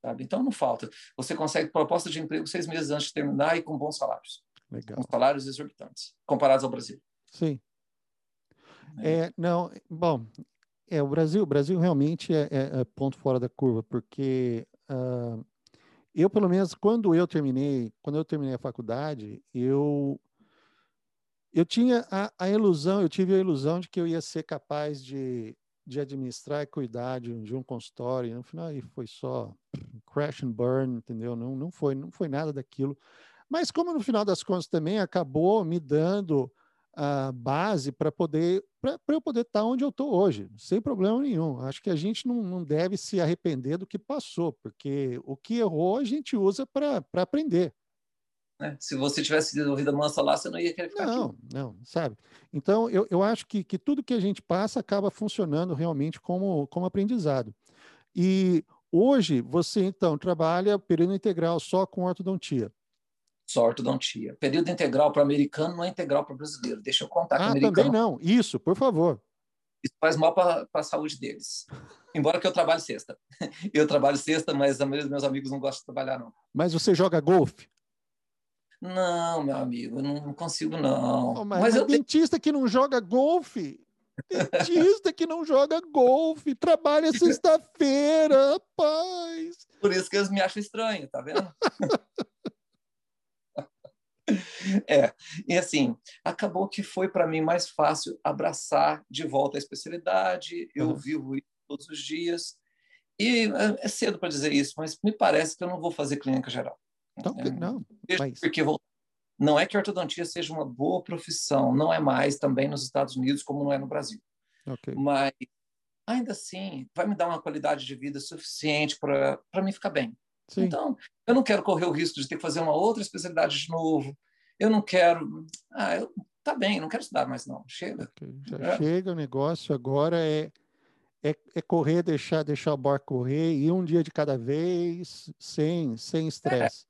Sabe? Então não falta. Você consegue proposta de emprego seis meses antes de terminar e com bons salários. Legal. Com salários exorbitantes, comparados ao Brasil. Sim. É, é não, bom, é o Brasil. O Brasil realmente é, é, é ponto fora da curva, porque uh, eu, pelo menos, quando eu terminei, quando eu terminei a faculdade, eu eu tinha a, a ilusão, eu tive a ilusão de que eu ia ser capaz de de administrar e cuidar de, de um consultório. No final, aí foi só crash and burn, entendeu? Não, não, foi, não foi nada daquilo. Mas como no final das contas também acabou me dando a base para poder para eu poder estar tá onde eu estou hoje, sem problema nenhum. Acho que a gente não, não deve se arrepender do que passou, porque o que errou a gente usa para aprender. Né? Se você tivesse tido vida mansa lá, você não ia querer ficar não, aqui. Não, sabe? Então, eu, eu acho que, que tudo que a gente passa acaba funcionando realmente como, como aprendizado. E hoje, você, então, trabalha período integral só com ortodontia. Só ortodontia. Período integral para americano não é integral para brasileiro. Deixa eu contar ah, também não. Isso, por favor. Isso faz mal para a saúde deles. Embora que eu trabalhe sexta. Eu trabalho sexta, mas a maioria dos meus amigos não gostam de trabalhar, não. Mas você joga golfe? Não, meu amigo, eu não consigo, não. Mas, mas eu dentista que não joga golfe. Dentista que não joga golfe, trabalha sexta-feira, rapaz. Por isso que eles me acham estranho, tá vendo? é, e assim, acabou que foi para mim mais fácil abraçar de volta a especialidade, eu uhum. vivo isso todos os dias, e é, é cedo para dizer isso, mas me parece que eu não vou fazer clínica geral. Então, é, não, mas... porque não é que a ortodontia seja uma boa profissão, não é mais também nos Estados Unidos como não é no Brasil. Okay. Mas ainda assim vai me dar uma qualidade de vida suficiente para mim ficar bem. Sim. Então, eu não quero correr o risco de ter que fazer uma outra especialidade de novo. Eu não quero. Ah, eu, tá bem, não quero estudar mais, não. Chega. Okay. Já é. chega, o negócio agora é, é, é, correr, deixar, deixar o barco correr, ir um dia de cada vez, sem sem estresse.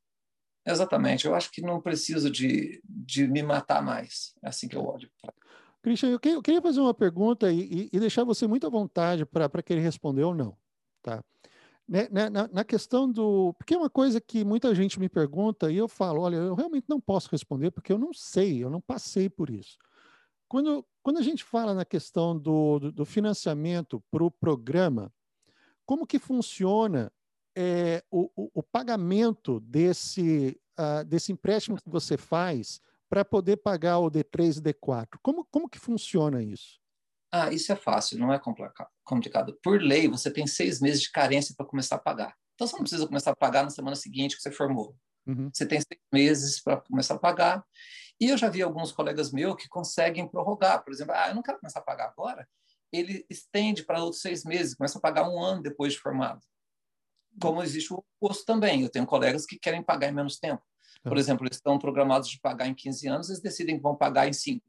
É. Exatamente. Eu acho que não preciso de, de me matar mais. É assim que eu olho. Christian, eu, eu queria fazer uma pergunta e, e deixar você muito à vontade para querer responder ou não. Tá? Né, né, na, na, questão do. Porque é uma coisa que muita gente me pergunta e eu falo: olha, eu realmente não posso responder porque eu não sei, eu não passei por isso. Quando, quando a gente fala na questão do, do, do financiamento para o programa, como que funciona é, o, o, o, pagamento desse, uh, desse empréstimo que você faz para poder pagar o D3 e D4? Como, como que funciona isso? Ah, isso é fácil, não é complicado. Por lei, você tem seis meses de carência para começar a pagar. Então, você não precisa começar a pagar na semana seguinte que você formou. Uhum. Você tem seis meses para começar a pagar. E eu já vi alguns colegas meus que conseguem prorrogar. Por exemplo, ah, eu não quero começar a pagar agora. Ele estende para outros seis meses, começa a pagar um ano depois de formado como existe o oposto também. Eu tenho colegas que querem pagar em menos tempo. Por uhum. exemplo, eles estão programados de pagar em 15 anos, eles decidem que vão pagar em 5.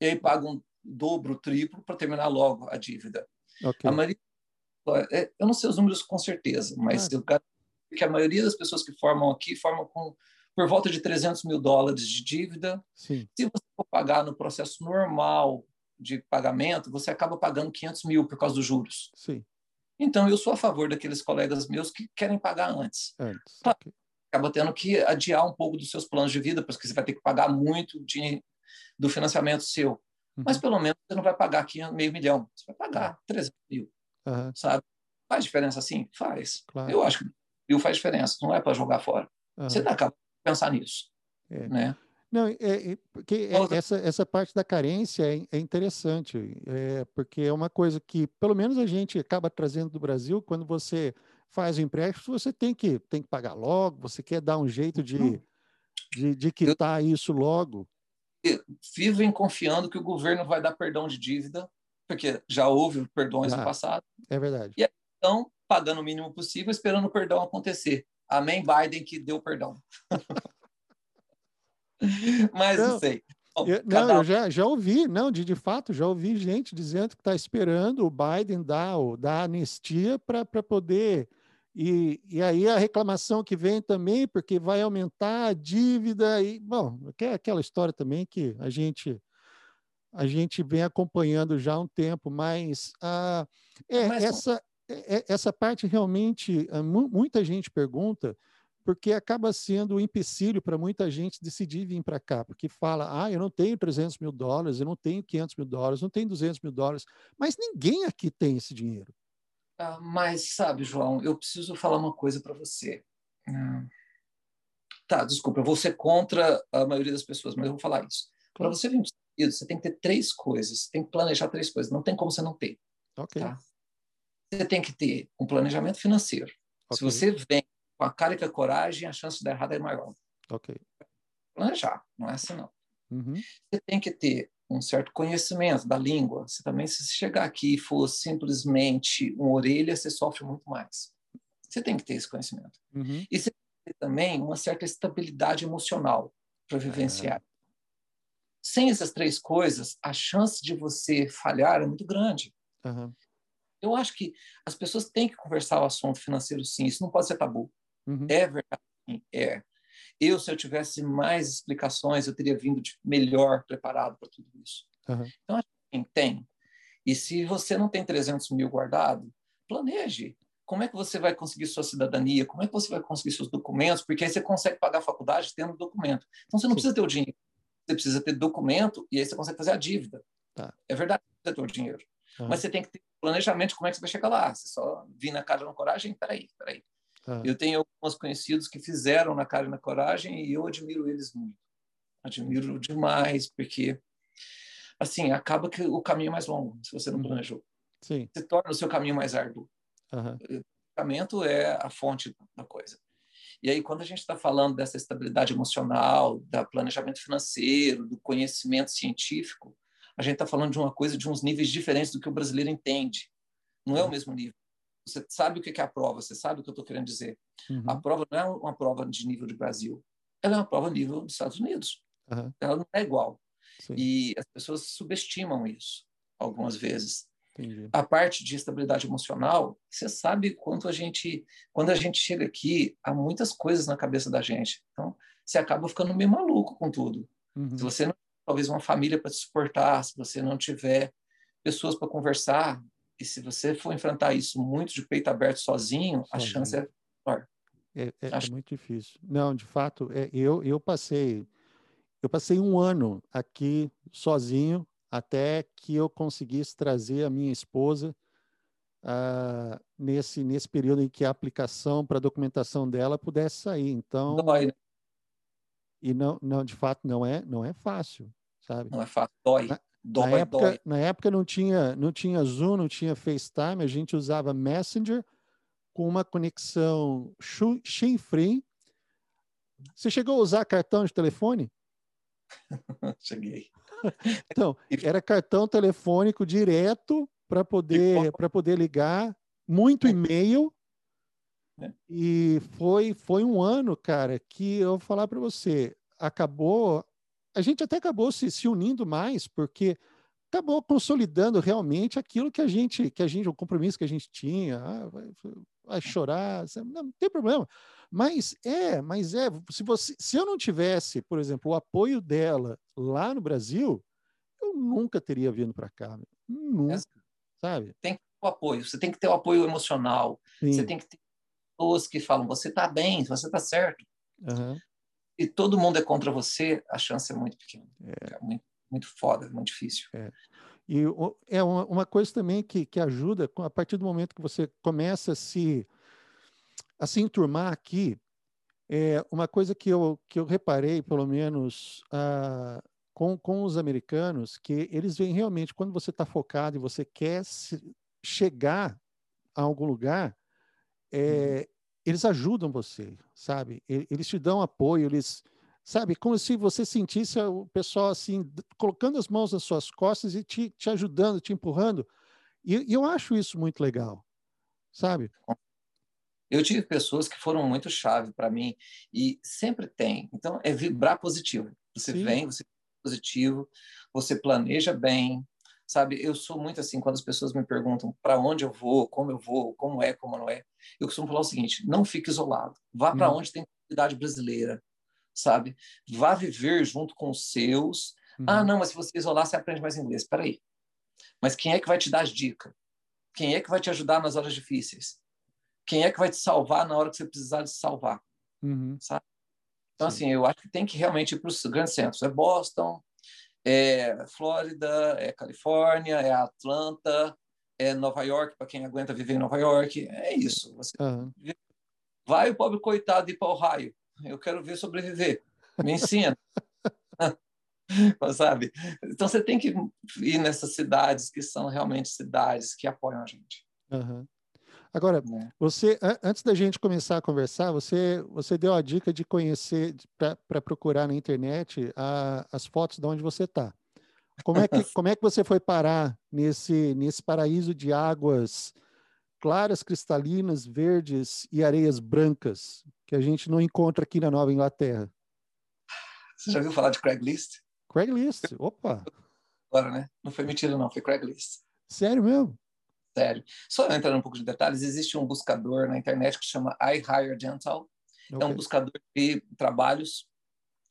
E aí pagam dobro, triplo para terminar logo a dívida. Okay. A maioria, é, eu não sei os números com certeza, mas ah. eu garanto que a maioria das pessoas que formam aqui formam com por volta de 300 mil dólares de dívida. Sim. Se você for pagar no processo normal de pagamento, você acaba pagando 500 mil por causa dos juros. Sim. Então, eu sou a favor daqueles colegas meus que querem pagar antes. Antes. Okay. Acaba tendo que adiar um pouco dos seus planos de vida, porque você vai ter que pagar muito de, do financiamento seu. Uhum. Mas, pelo menos, você não vai pagar aqui meio milhão. Você vai pagar 300 mil. Uhum. Sabe? Faz diferença assim? Faz. Claro. Eu acho que mil faz diferença. Não é para jogar fora. Uhum. Você acaba pensar nisso. É. Né? Não, é, é porque é, essa, essa parte da carência é, é interessante, é, porque é uma coisa que, pelo menos, a gente acaba trazendo do Brasil, quando você faz o empréstimo, você tem que, tem que pagar logo, você quer dar um jeito de, uhum. de, de quitar isso logo. Vivem confiando que o governo vai dar perdão de dívida, porque já houve perdões ah, no passado. É verdade. E estão pagando o mínimo possível, esperando o perdão acontecer. Amém, Biden, que deu perdão. Mas não, não sei. Bom, eu, não, eu já, já ouvi, não, de, de fato, já ouvi gente dizendo que está esperando o Biden dar, dar anistia para poder. E, e aí a reclamação que vem também, porque vai aumentar a dívida, e, bom, é aquela história também que a gente a gente vem acompanhando já há um tempo, mas, ah, é, mas essa, é, essa parte realmente, ah, muita gente pergunta, porque acaba sendo um empecilho para muita gente decidir vir para cá, porque fala, ah, eu não tenho 300 mil dólares, eu não tenho 500 mil dólares, não tenho 200 mil dólares, mas ninguém aqui tem esse dinheiro. Ah, mas, sabe, João, eu preciso falar uma coisa para você. Hum. Tá, desculpa, eu vou ser contra a maioria das pessoas, mas eu vou falar isso. Para você vir para os Estados Unidos, você tem que ter três coisas, você tem que planejar três coisas, não tem como você não ter. Ok. Tá? Você tem que ter um planejamento financeiro. Okay. Se você vem com a cara e com a coragem, a chance de dar errado é maior. Ok. Planejar, não é assim não. Uhum. Você tem que ter um certo conhecimento da língua. Você também, se chegar aqui e for simplesmente uma orelha, você sofre muito mais. Você tem que ter esse conhecimento. Uhum. E você tem que ter também uma certa estabilidade emocional para vivenciar. Sem essas três coisas, a chance de você falhar é muito grande. Uhum. Eu acho que as pessoas têm que conversar o assunto financeiro, sim. Isso não pode ser tabu. Uhum. É verdade, é. Eu, se eu tivesse mais explicações, eu teria vindo de melhor preparado para tudo isso. Uhum. Então, assim, tem. E se você não tem 300 mil guardado, planeje. Como é que você vai conseguir sua cidadania? Como é que você vai conseguir seus documentos? Porque aí você consegue pagar a faculdade tendo documento. Então, você não Sim. precisa ter o dinheiro. Você precisa ter documento e aí você consegue fazer a dívida. Tá. É verdade, você tem o dinheiro. Uhum. Mas você tem que ter planejamento como é que você vai chegar lá. Você só vir na cara na coragem, peraí, peraí. Ah. Eu tenho alguns conhecidos que fizeram na cara e na coragem e eu admiro eles muito. Admiro demais, porque assim, acaba que o caminho é mais longo se você não uhum. planejou. Sim. Você torna o seu caminho mais árduo. Uhum. O planejamento é a fonte da coisa. E aí, quando a gente está falando dessa estabilidade emocional, do planejamento financeiro, do conhecimento científico, a gente está falando de uma coisa de uns níveis diferentes do que o brasileiro entende. Não é o uhum. mesmo nível. Você sabe o que é a prova, você sabe o que eu estou querendo dizer. Uhum. A prova não é uma prova de nível de Brasil, ela é uma prova nível dos Estados Unidos. Uhum. Ela não é igual. Sim. E as pessoas subestimam isso algumas vezes. Entendi. A parte de estabilidade emocional, você sabe quanto a gente, quando a gente chega aqui, há muitas coisas na cabeça da gente. Então, você acaba ficando meio maluco com tudo. Uhum. Se você não talvez uma família para te suportar, se você não tiver pessoas para conversar, e se você for enfrentar isso muito de peito aberto sozinho, sozinho. a chance é maior. É, é, é, muito difícil. Não, de fato, é, eu, eu passei eu passei um ano aqui sozinho até que eu conseguisse trazer a minha esposa uh, nesse nesse período em que a aplicação para a documentação dela pudesse sair. Então, dói. Né? E não, não, de fato, não é não é fácil, sabe? Não é fácil, dói. Na, Dói, na época, dói. na época não tinha, não tinha Zoom, não tinha FaceTime, a gente usava Messenger com uma conexão free. Você chegou a usar cartão de telefone? Cheguei. então, era cartão telefônico direto para poder para poder ligar, muito e-mail. É. E foi, foi um ano, cara, que eu vou falar para você, acabou, a gente até acabou se, se unindo mais, porque acabou consolidando realmente aquilo que a gente, que a gente, o compromisso que a gente tinha. Ah, vai, vai, chorar, não, não, tem problema. Mas é, mas é, se você, se eu não tivesse, por exemplo, o apoio dela lá no Brasil, eu nunca teria vindo para cá, nunca, é, sabe? Tem que ter o apoio, você tem que ter o apoio emocional, Sim. você tem que ter pessoas que falam, você está bem, você está certo. Uhum. E todo mundo é contra você, a chance é muito pequena. É, é muito, muito foda, muito difícil. É. E é uma, coisa também que, que ajuda, a partir do momento que você começa a se, a se enturmar aqui, é uma coisa que eu, que eu reparei, pelo menos, uh, com, com os americanos, que eles veem realmente, quando você está focado e você quer se, chegar a algum lugar, é, uhum. Eles ajudam você, sabe? Eles te dão apoio, eles, sabe? Como se você sentisse o pessoal assim, colocando as mãos nas suas costas e te, te ajudando, te empurrando. E, e eu acho isso muito legal, sabe? Eu tive pessoas que foram muito chave para mim e sempre tem. Então, é vibrar positivo. Você Sim. vem, você positivo, você planeja bem, sabe? Eu sou muito assim, quando as pessoas me perguntam para onde eu vou, como eu vou, como é, como não é, eu costumo falar o seguinte: não fique isolado, vá para hum. onde tem comunidade brasileira, sabe? Vá viver junto com os seus. Hum. Ah, uhum. não, mas se você isolar, você aprende mais inglês. Espera aí. Mas quem é que vai te dar as dicas? Quem é que vai te ajudar nas horas difíceis? Quem é que vai te salvar na hora que você precisar de salvar? Uhum. Sabe? Então, Sim. assim, eu acho que tem que realmente ir para os grandes centros. É Boston, é Flórida, é Califórnia, é Atlanta, é Nova York, para quem aguenta viver em Nova York. É isso. Você uhum. Vai o pobre coitado ir para o raio. Eu quero ver sobreviver. Me ensina. Sabe? Então você tem que ir nessas cidades que são realmente cidades que apoiam a gente. Uhum. Agora, é. você antes da gente começar a conversar, você você deu a dica de conhecer para procurar na internet a, as fotos de onde você está. Como é que como é que você foi parar nesse nesse paraíso de águas claras, cristalinas, verdes e areias brancas que a gente não encontra aqui na Nova Inglaterra? Você já ouviu falar de Craigslist? Craigslist, opa. Agora, né? Não foi mentira não, foi Craigslist. Sério mesmo? Sério. Só entrando um pouco de detalhes, existe um buscador na internet que chama iHire Dental. Okay. É um buscador de trabalhos.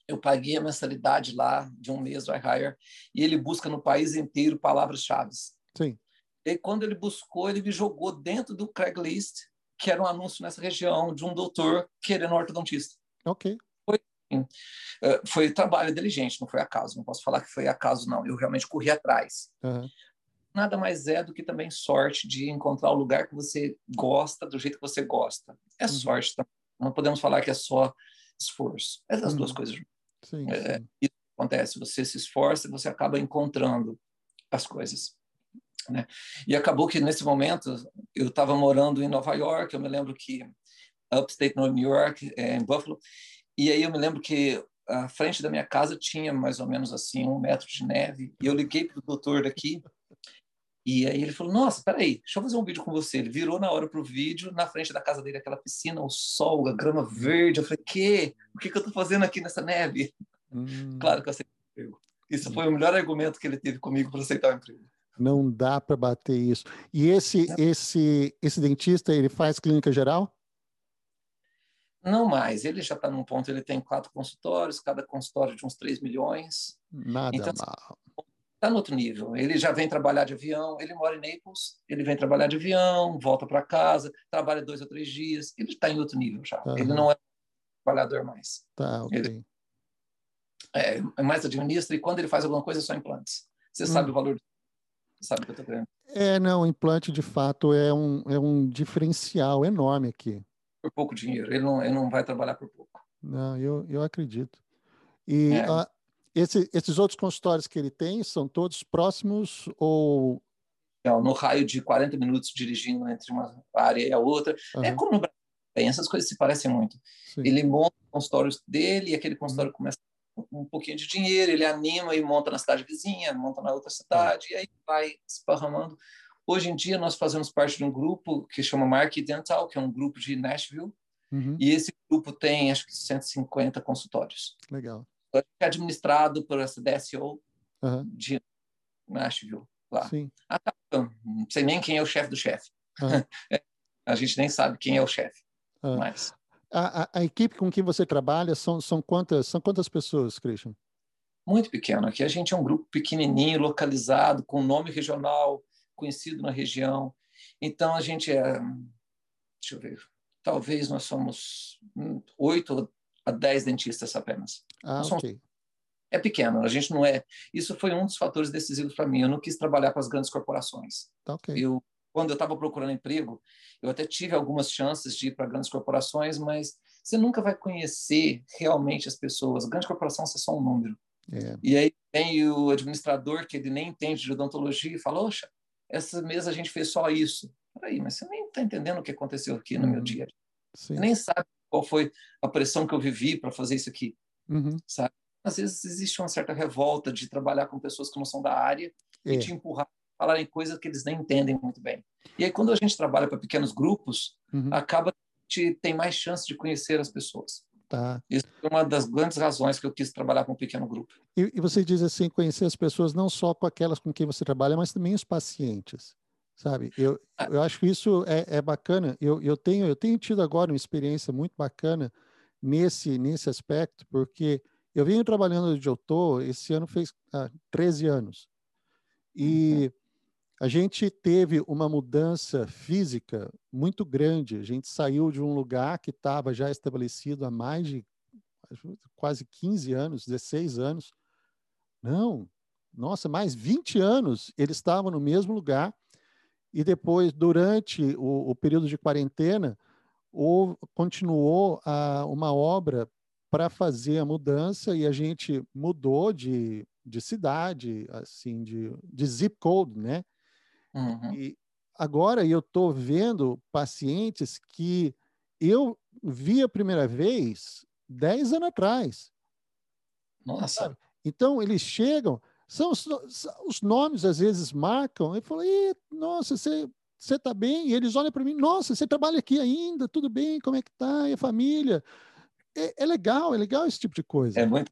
Eu paguei a mensalidade lá de um mês do iHire e ele busca no país inteiro palavras-chave. Sim. E quando ele buscou, ele me jogou dentro do Craigslist, que era um anúncio nessa região de um doutor querendo ortodontista. Ok. Foi, eh, foi trabalho inteligente, não foi acaso. Não posso falar que foi acaso, não. Eu realmente corri atrás. Uhum nada mais é do que também sorte de encontrar o lugar que você gosta, do jeito que você gosta. É uhum. sorte também. Não podemos falar que é só esforço. É as uhum. duas coisas. Sim, é, sim. Isso acontece. Você se esforça e você acaba encontrando as coisas. Né? E acabou que nesse momento eu estava morando em Nova York. Eu me lembro que upstate New York, é, em Buffalo. E aí eu me lembro que a frente da minha casa tinha mais ou menos assim um metro de neve. E eu liguei para o doutor daqui e aí ele falou: Nossa, peraí, deixa eu fazer um vídeo com você. Ele virou na hora pro vídeo, na frente da casa dele, aquela piscina, o sol, a grama verde. Eu falei: Que? O que, que eu tô fazendo aqui nessa neve? Hum. Claro que eu aceitei o emprego. Isso foi o melhor argumento que ele teve comigo para aceitar o emprego. Não dá para bater isso. E esse, esse, esse dentista, ele faz clínica geral? Não mais. Ele já está num ponto, ele tem quatro consultórios, cada consultório de uns 3 milhões. Nada então, assim, mal está no outro nível. Ele já vem trabalhar de avião, ele mora em Naples, ele vem trabalhar de avião, volta para casa, trabalha dois ou três dias, ele está em outro nível já. Uhum. Ele não é trabalhador mais. Tá, ok. Ele é, é, mais administra e quando ele faz alguma coisa é só implantes. Você hum. sabe o valor, sabe o que eu estou querendo. É, não, implante de fato é um, é um diferencial enorme aqui. Por pouco dinheiro, ele não, ele não vai trabalhar por pouco. Não, eu, eu acredito. E é. a, esse, esses outros consultórios que ele tem são todos próximos ou no raio de 40 minutos dirigindo entre uma área e a outra. Uhum. É como no Brasil, essas coisas se parecem muito. Sim. Ele monta consultórios dele e aquele consultório uhum. começa com um pouquinho de dinheiro, ele anima e monta na cidade vizinha, monta na outra cidade, uhum. e aí vai esparramando. Hoje em dia, nós fazemos parte de um grupo que chama Mark Dental, que é um grupo de Nashville, uhum. e esse grupo tem, acho que, 150 consultórios. Legal. É administrado por essa DSO uhum. de Nashville, lá. Sim. Ah, tá. Não sei nem quem é o chefe do chefe. Uhum. a gente nem sabe quem é o chefe. Mas... A, a, a, equipe com quem você trabalha são, são, quantas, são quantas pessoas, Christian? Muito pequeno. Aqui a gente é um grupo pequenininho, localizado, com nome regional, conhecido na região. Então, a gente é, deixa eu ver, talvez nós somos oito a dez dentistas apenas. Ah, ok. É pequeno, a gente não é. Isso foi um dos fatores decisivos para mim. Eu não quis trabalhar com as grandes corporações. Tá ok. Eu, quando eu estava procurando emprego, eu até tive algumas chances de ir para grandes corporações, mas você nunca vai conhecer realmente as pessoas. Grandes corporações é só um número. É. E aí tem o administrador que ele nem entende de odontologia e fala: Oxa, essa mesa a gente fez só isso. Peraí, mas você nem está entendendo o que aconteceu aqui no uhum. meu dia. Sim. Você nem sabe qual foi a pressão que eu vivi para fazer isso aqui. Uhum. Sabe? Às vezes existe uma certa revolta de trabalhar com pessoas que não são da área é. e te empurrar a falarem coisas que eles nem entendem muito bem. E aí, quando a gente trabalha para pequenos grupos, uhum. acaba que tem mais chance de conhecer as pessoas. Tá. Isso é uma das grandes razões que eu quis trabalhar com um pequeno grupo. E, e, você diz assim, conhecer as pessoas não só com aquelas com quem você trabalha, mas também os pacientes, sabe? Eu, ah. eu acho que isso é, é bacana. Eu, eu, tenho, eu tenho tido agora uma experiência muito bacana nesse, nesse aspecto, porque eu venho trabalhando onde eu estou, esse ano fez ah, 13 anos. E uhum. a gente teve uma mudança física muito grande. A gente saiu de um lugar que estava já estabelecido há mais de quase 15 anos, 16 anos. Não, nossa, mais 20 anos eles estavam no mesmo lugar. E depois, durante o, o período de quarentena, ou continuou a, uma obra para fazer a mudança e a gente mudou de, de cidade, assim, de, de zip code, né? Uhum. E agora eu estou vendo pacientes que eu vi a primeira vez 10 anos atrás. Nossa. Então, eles chegam, são os, os nomes às vezes marcam, eu falo, nossa, você você está bem? E eles olham para mim, nossa, você trabalha aqui ainda, tudo bem, como é que tá? E a família? É, é, legal, é legal esse tipo de coisa. É muito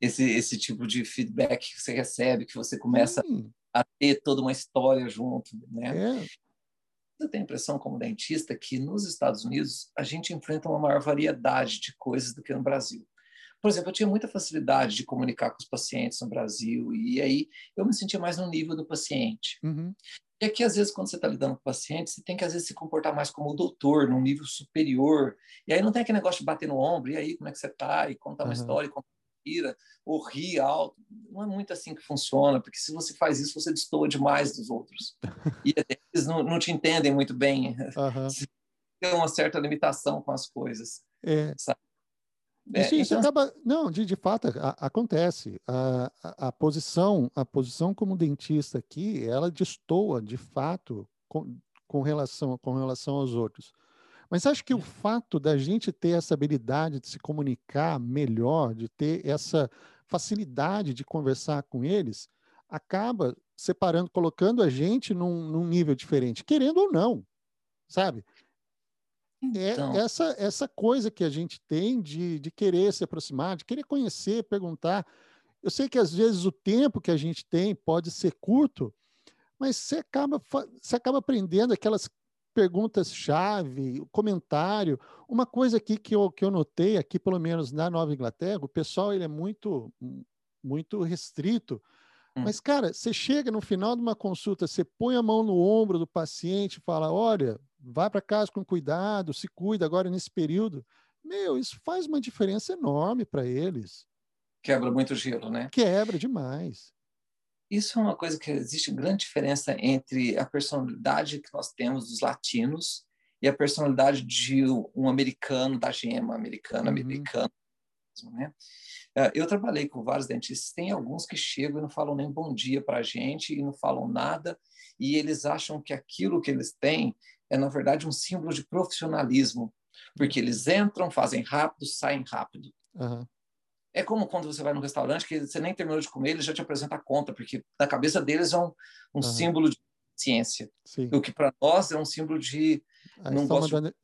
esse, esse tipo de feedback que você recebe, que você começa Sim. a ter toda uma história junto, né? É. Eu tenho a impressão, como dentista, que nos Estados Unidos a gente enfrenta uma maior variedade de coisas do que no Brasil. Por exemplo, eu tinha muita facilidade de comunicar com os pacientes no Brasil, e aí eu me sentia mais no nível do paciente. Uhum. E aqui, às vezes, quando você está lidando com o paciente, você tem que, às vezes, se comportar mais como o doutor, num nível superior. E aí não tem aquele negócio de bater no ombro, e aí, como é que você está? E contar uma uhum. história, e contar uma ou rir alto. Não é muito assim que funciona, porque se você faz isso, você destoa demais dos outros. e eles não, não te entendem muito bem. Uhum. Tem uma certa limitação com as coisas. É. Sabe? É, isso, isso então... acaba, não, de, de fato a, acontece. A, a, a, posição, a posição como dentista aqui, ela destoa de fato com, com relação com relação aos outros. Mas acho que o fato da gente ter essa habilidade de se comunicar melhor, de ter essa facilidade de conversar com eles, acaba separando, colocando a gente num, num nível diferente, querendo ou não, sabe? É então... É essa, essa coisa que a gente tem de, de querer se aproximar, de querer conhecer, perguntar. Eu sei que às vezes o tempo que a gente tem pode ser curto, mas você acaba, você acaba aprendendo aquelas perguntas-chave, comentário. Uma coisa aqui que eu, que eu notei, aqui pelo menos na Nova Inglaterra, o pessoal ele é muito, muito restrito. Hum. Mas, cara, você chega no final de uma consulta, você põe a mão no ombro do paciente e fala: olha, vai para casa com cuidado, se cuida agora nesse período. Meu, isso faz uma diferença enorme para eles. Quebra muito gelo, né? Quebra demais. Isso é uma coisa que existe grande diferença entre a personalidade que nós temos dos latinos e a personalidade de um americano, da gema americana, uhum. americano. Né? É, eu trabalhei com vários dentistas, tem alguns que chegam e não falam nem bom dia para a gente e não falam nada, e eles acham que aquilo que eles têm é, na verdade, um símbolo de profissionalismo, porque eles entram, fazem rápido, saem rápido. Uhum. É como quando você vai num restaurante que você nem terminou de comer, ele já te apresenta a conta, porque na cabeça deles é um, um uhum. símbolo de ciência. Sim. O que para nós é um símbolo de Aí não gosto mandando,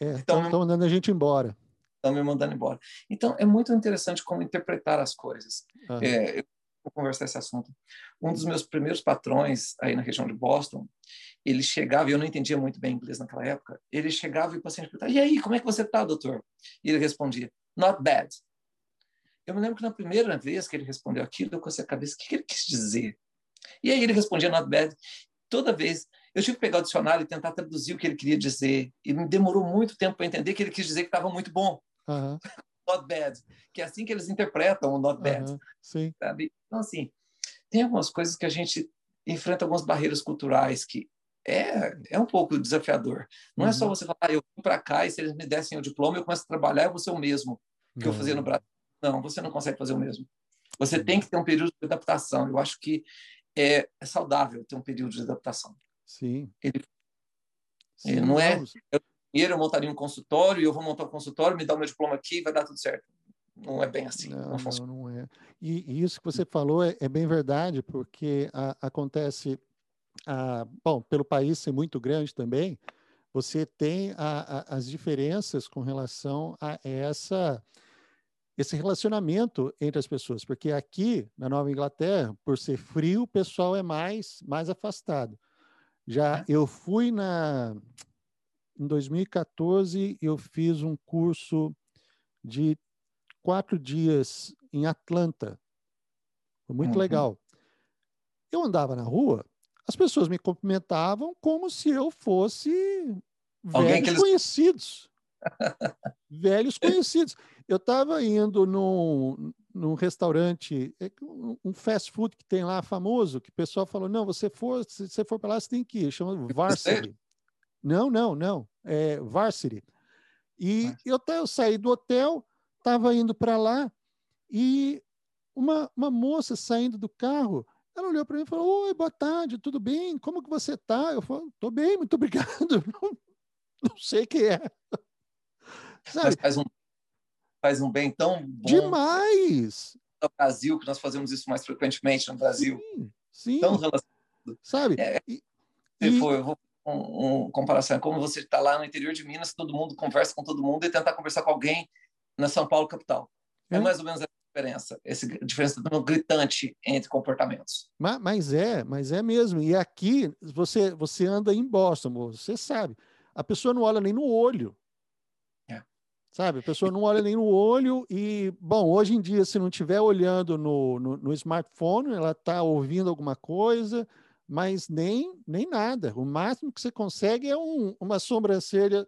é, estão me... mandando a gente embora. Estão me mandando embora. Então é muito interessante como interpretar as coisas. Uhum. É, eu vou conversar esse assunto. Um dos meus primeiros patrões aí na região de Boston, ele chegava, e eu não entendia muito bem inglês naquela época, ele chegava e o paciente perguntava, e aí, como é que você está, doutor? E ele respondia, not bad. Eu me lembro que na primeira vez que ele respondeu aquilo, eu comecei a cabeça, o que ele quis dizer? E aí ele respondia not bad. Toda vez eu tive que pegar o dicionário e tentar traduzir o que ele queria dizer. E me demorou muito tempo para entender que ele quis dizer que estava muito bom. Uhum. Not bad. Que é assim que eles interpretam o not bad. Uhum. Sim. Sabe? Então, assim, tem algumas coisas que a gente enfrenta algumas barreiras culturais que é, é um pouco desafiador. Não uhum. é só uhum. você falar, ah, eu vim para cá e se eles me dessem o diploma, eu começo a trabalhar, eu vou ser o mesmo que eu fazia no Brasil. Não, você não consegue fazer o mesmo. Você tem que ter um período de adaptação. Eu acho que é, é saudável ter um período de adaptação. Sim. Ele, Sim, ele não é. Eu, primeiro eu montaria um consultório, e eu vou montar um consultório, me dá o meu diploma aqui, vai dar tudo certo. Não é bem assim. Não, não, funciona. não, é. E, e, isso que você falou é, é bem verdade, porque a, acontece a, bom, pelo país ser muito grande também, você tem a, a, as diferenças com relação a essa esse relacionamento entre as pessoas, porque aqui na Nova Inglaterra, por ser frio, o pessoal é mais mais afastado. Já eu fui na em 2014 eu fiz um curso de quatro dias em Atlanta, foi muito uhum. legal. Eu andava na rua, as pessoas me cumprimentavam como se eu fosse Alguém velhos eles... conhecidos. velhos conhecidos. Eu estava indo num, num restaurante, é um fast food que tem lá famoso, que o pessoal falou: não, você for, se você for para lá, você tem que ir. Chama Varsity. Não, não, não. É Varsity. E eu, eu saí do hotel, estava indo para lá, e uma, uma moça saindo do carro ela olhou para mim e falou: Oi, boa tarde, tudo bem? Como que você está? Eu falei: Estou bem, muito obrigado. Não, não sei o que é. Sabe? Mas faz um, faz um bem tão bom. Demais! No Brasil, que nós fazemos isso mais frequentemente no Brasil. Sim, sim. Tão relacionado. Sabe? É, e, se for, eu vou um, um, comparação, é como você está lá no interior de Minas, todo mundo conversa com todo mundo e tentar conversar com alguém na São Paulo capital. É, é mais ou menos diferença, essa diferença tão gritante entre comportamentos. Mas, mas, é, mas é mesmo. E aqui você você anda em Boston, você sabe, a pessoa não olha nem no olho. É. Sabe, a pessoa não olha nem no olho e, bom, hoje em dia, se não estiver olhando no, no, no smartphone, ela está ouvindo alguma coisa, mas nem, nem nada. O máximo que você consegue é um, uma sobrancelha,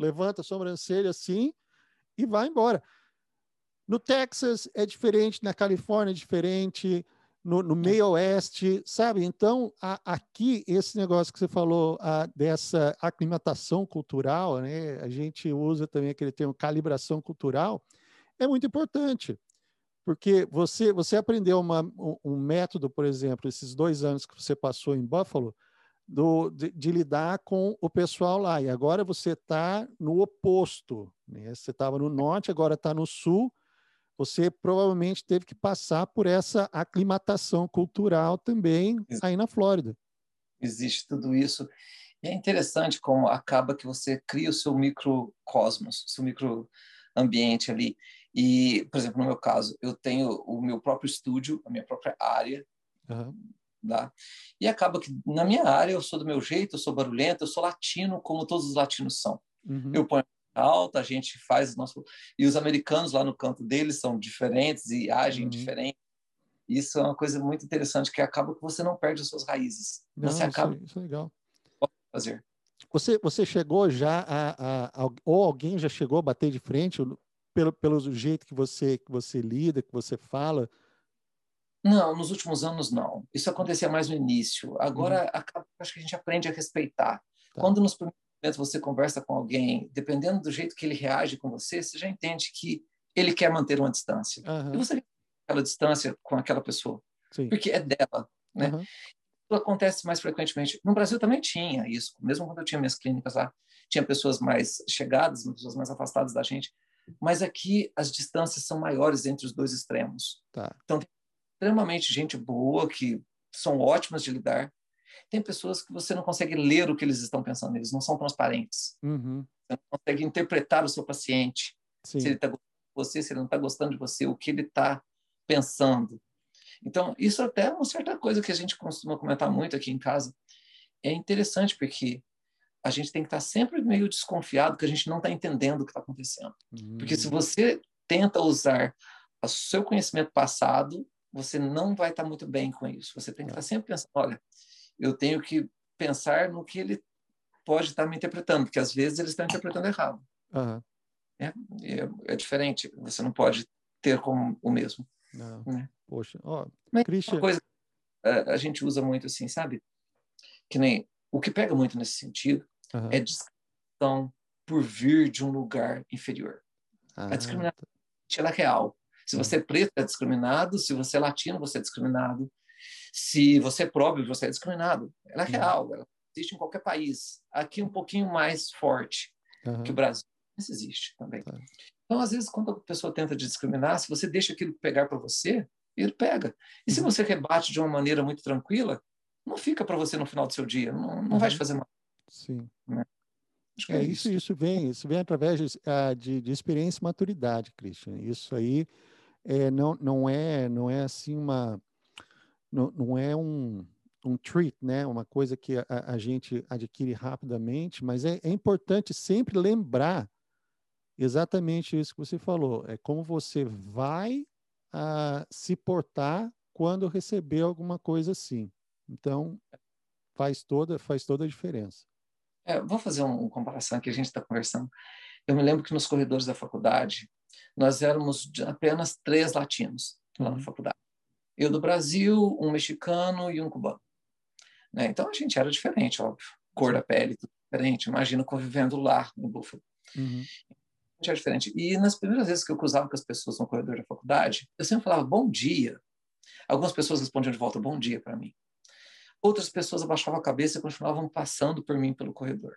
levanta a sobrancelha assim e vai embora. No Texas é diferente, na Califórnia é diferente, no, no meio oeste, sabe? Então, a, aqui, esse negócio que você falou a, dessa aclimatação cultural, né? a gente usa também aquele termo calibração cultural, é muito importante. Porque você, você aprendeu uma, um, método, por exemplo, esses dois anos que você passou em Buffalo, do, de, de, lidar com o pessoal lá. E agora você está no oposto. Né? Você estava no norte, agora está no sul você provavelmente teve que passar por essa aclimatação cultural também aí na Flórida. Existe tudo isso. E é interessante como acaba que você cria o seu microcosmos, seu microambiente ali. E, por exemplo, no meu caso, eu tenho o meu próprio estúdio, a minha própria área, uhum. Tá? E acaba que na minha área eu sou do meu jeito, eu sou barulhento, eu sou latino, como todos os latinos são. Uhum. Eu ponho alta, a gente faz o nosso. E os americanos lá no canto deles são diferentes e agem uhum. diferente. Isso é uma coisa muito interessante, que acaba que você não perde as suas raízes. Não, você acaba. Isso, isso é legal. Fazer. Você, você chegou já a, a, a, ou alguém já chegou a bater de frente pelo, pelo jeito que você que você lida, que você fala? Não, nos últimos anos não. Isso acontecia mais no início. Agora, uhum. acaba, acho que a gente aprende a respeitar. Tá. Quando nos primeiros você conversa com alguém, dependendo do jeito que ele reage com você, você já entende que ele quer manter uma distância. Uhum. E você aquela distância com aquela pessoa, Sim. porque é dela, né? Uhum. Isso acontece mais frequentemente. No Brasil também tinha isso, mesmo quando eu tinha minhas clínicas lá, tinha pessoas mais chegadas, pessoas mais afastadas da gente, mas aqui as distâncias são maiores entre os dois extremos. Tá. Então, tem extremamente gente boa que são ótimas de lidar, Tem pessoas que você não consegue ler o que eles estão pensando, eles não são transparentes. Uhum. Você não consegue interpretar o seu paciente, Sim. se ele está gostando de você, se ele não está gostando de você, o que ele está pensando. Então, isso até é uma certa coisa que a gente costuma comentar muito aqui em casa. É interessante porque a gente tem que estar sempre meio desconfiado que a gente não está entendendo o que está acontecendo. Uhum. Porque se você tenta usar o seu conhecimento passado, você não vai estar muito bem com isso. Você tem que estar sempre pensando, olha, eu tenho que pensar no que ele pode estar me interpretando, porque às vezes eles estão interpretando errado. Aham. É, é, é diferente. Você não pode ter como o mesmo. Não. Né? Poxa, ó, Mas Christian, uma coisa a, a gente usa muito assim, sabe? Que nem o que pega muito nesse sentido aham. é discriminação por vir de um lugar inferior. Ah, A discriminação ela é real. Se você é preto, é discriminado. Se você é latino, você é discriminado. Se você é pobre, você é discriminado. Ela é Uhum. real. Ela existe em qualquer país. Aqui um pouquinho mais forte aham. que o Brasil. Isso existe também. Tá. Então, às vezes, quando a pessoa tenta discriminar, se você deixa aquilo pegar para você, ele pega. E se Uhum. você rebate de uma maneira muito tranquila, não fica para você no final do seu dia. Não, não vai te Uhum. fazer mal. Sim. Acho que É, isso, isso vem, isso vem através de, ah, de, de experiência e maturidade, Christian. Isso aí é, não, não é, não é assim uma, não, não é um, um treat, né? Uma coisa que a, a gente adquire rapidamente, mas é, é importante sempre lembrar exatamente isso que você falou. É como você vai ah, se portar quando receber alguma coisa assim. Então faz toda, faz toda a diferença. É, vou fazer uma um comparação que a gente está conversando. Eu me lembro que nos corredores da faculdade, nós éramos apenas três latinos lá Uhum. na faculdade. Eu do Brasil, um mexicano e um cubano. Né? Então a gente era diferente, óbvio. Cor da pele, tudo diferente. Imagina convivendo lá no Buffalo. Uhum. A gente era diferente. E nas primeiras vezes que eu cruzava com as pessoas no corredor da faculdade, eu sempre falava bom dia. Algumas pessoas respondiam de volta bom dia para mim. Outras pessoas abaixavam a cabeça e continuavam passando por mim pelo corredor.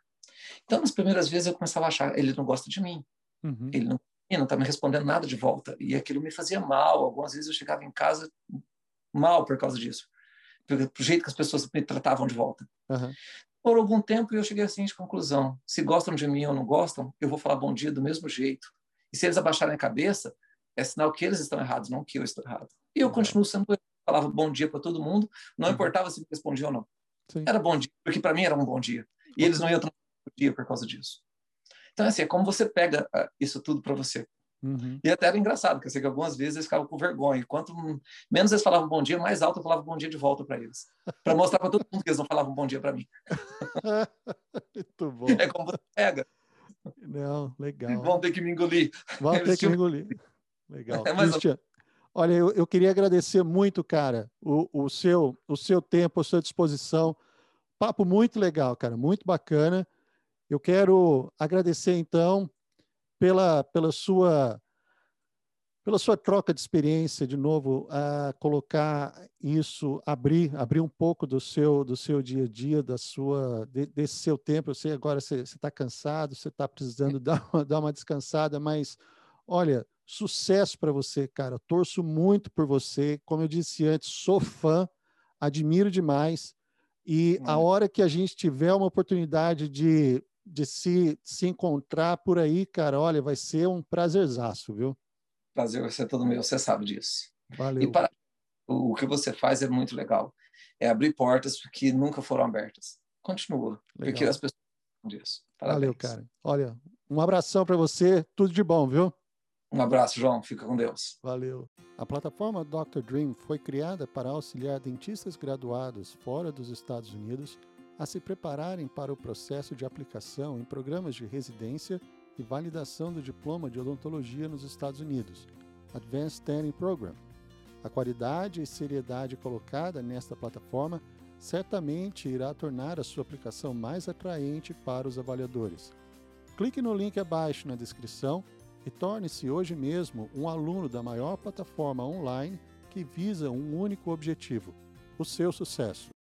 Então, nas primeiras vezes, eu começava a achar, ele não gosta de mim, Uhum. ele não está me respondendo nada de volta. E aquilo me fazia mal. Algumas vezes eu chegava em casa mal por causa disso. Pelo jeito que as pessoas me tratavam de volta. Aham. Por algum tempo eu cheguei à seguinte conclusão: se gostam de mim ou não gostam, eu vou falar bom dia do mesmo jeito. E se eles abaixarem a cabeça, é sinal que eles estão errados, não que eu estou errado. E eu Legal. continuo sendo eu. Falava bom dia para todo mundo, não Uhum. importava se me respondiam ou não. Sim. Era bom dia, porque para mim era um bom dia. E eles não iam ter um dia por causa disso. Então, assim, é como você pega ah, isso tudo para você. Uhum. E até era engraçado, porque eu sei que algumas vezes eles ficavam com vergonha. Quanto menos eles falavam bom dia, mais alto eu falava bom dia de volta para eles. Para mostrar para todo mundo que eles não falavam bom dia para mim. Muito bom. É como você pega. Não, legal. Vão ter que me engolir. Vamos ter que tinham- engolir. Legal. É mais ou- Christian, olha, eu, eu queria agradecer muito, cara, o, o, seu, o seu tempo, a sua disposição. Papo muito legal, cara, muito bacana. Eu quero agradecer, então, pela, pela sua pela sua troca de experiência, de novo, a colocar isso, abrir, abrir um pouco do seu do seu dia a dia, da sua de- desse seu tempo. Eu sei agora você está cansado, você está precisando dar uma, dar uma descansada, mas olha, sucesso para você, cara. Torço muito por você. Como eu disse antes, sou fã, admiro demais. E a Olha. hora que a gente tiver uma oportunidade de, de se, se encontrar por aí, cara, olha, vai ser um prazerzaço, viu? Prazer vai ser todo meu, você sabe disso. Valeu. E para o que você faz é muito legal. É abrir portas que nunca foram abertas. Continua, porque Legal. as pessoas disso. Valeu, Parabéns. cara. Olha, um abração para você, tudo de bom, viu? Um abraço, João. Fica com Deus. Valeu. A plataforma Dr. Dream foi criada para auxiliar dentistas graduados fora dos Estados Unidos a se prepararem para o processo de aplicação em programas de residência e validação do diploma de odontologia nos Estados Unidos, Advanced Training Program. A qualidade e seriedade colocada nesta plataforma certamente irá tornar a sua aplicação mais atraente para os avaliadores. Clique no link abaixo na descrição e torne-se hoje mesmo um aluno da maior plataforma online que visa um único objetivo: o seu sucesso.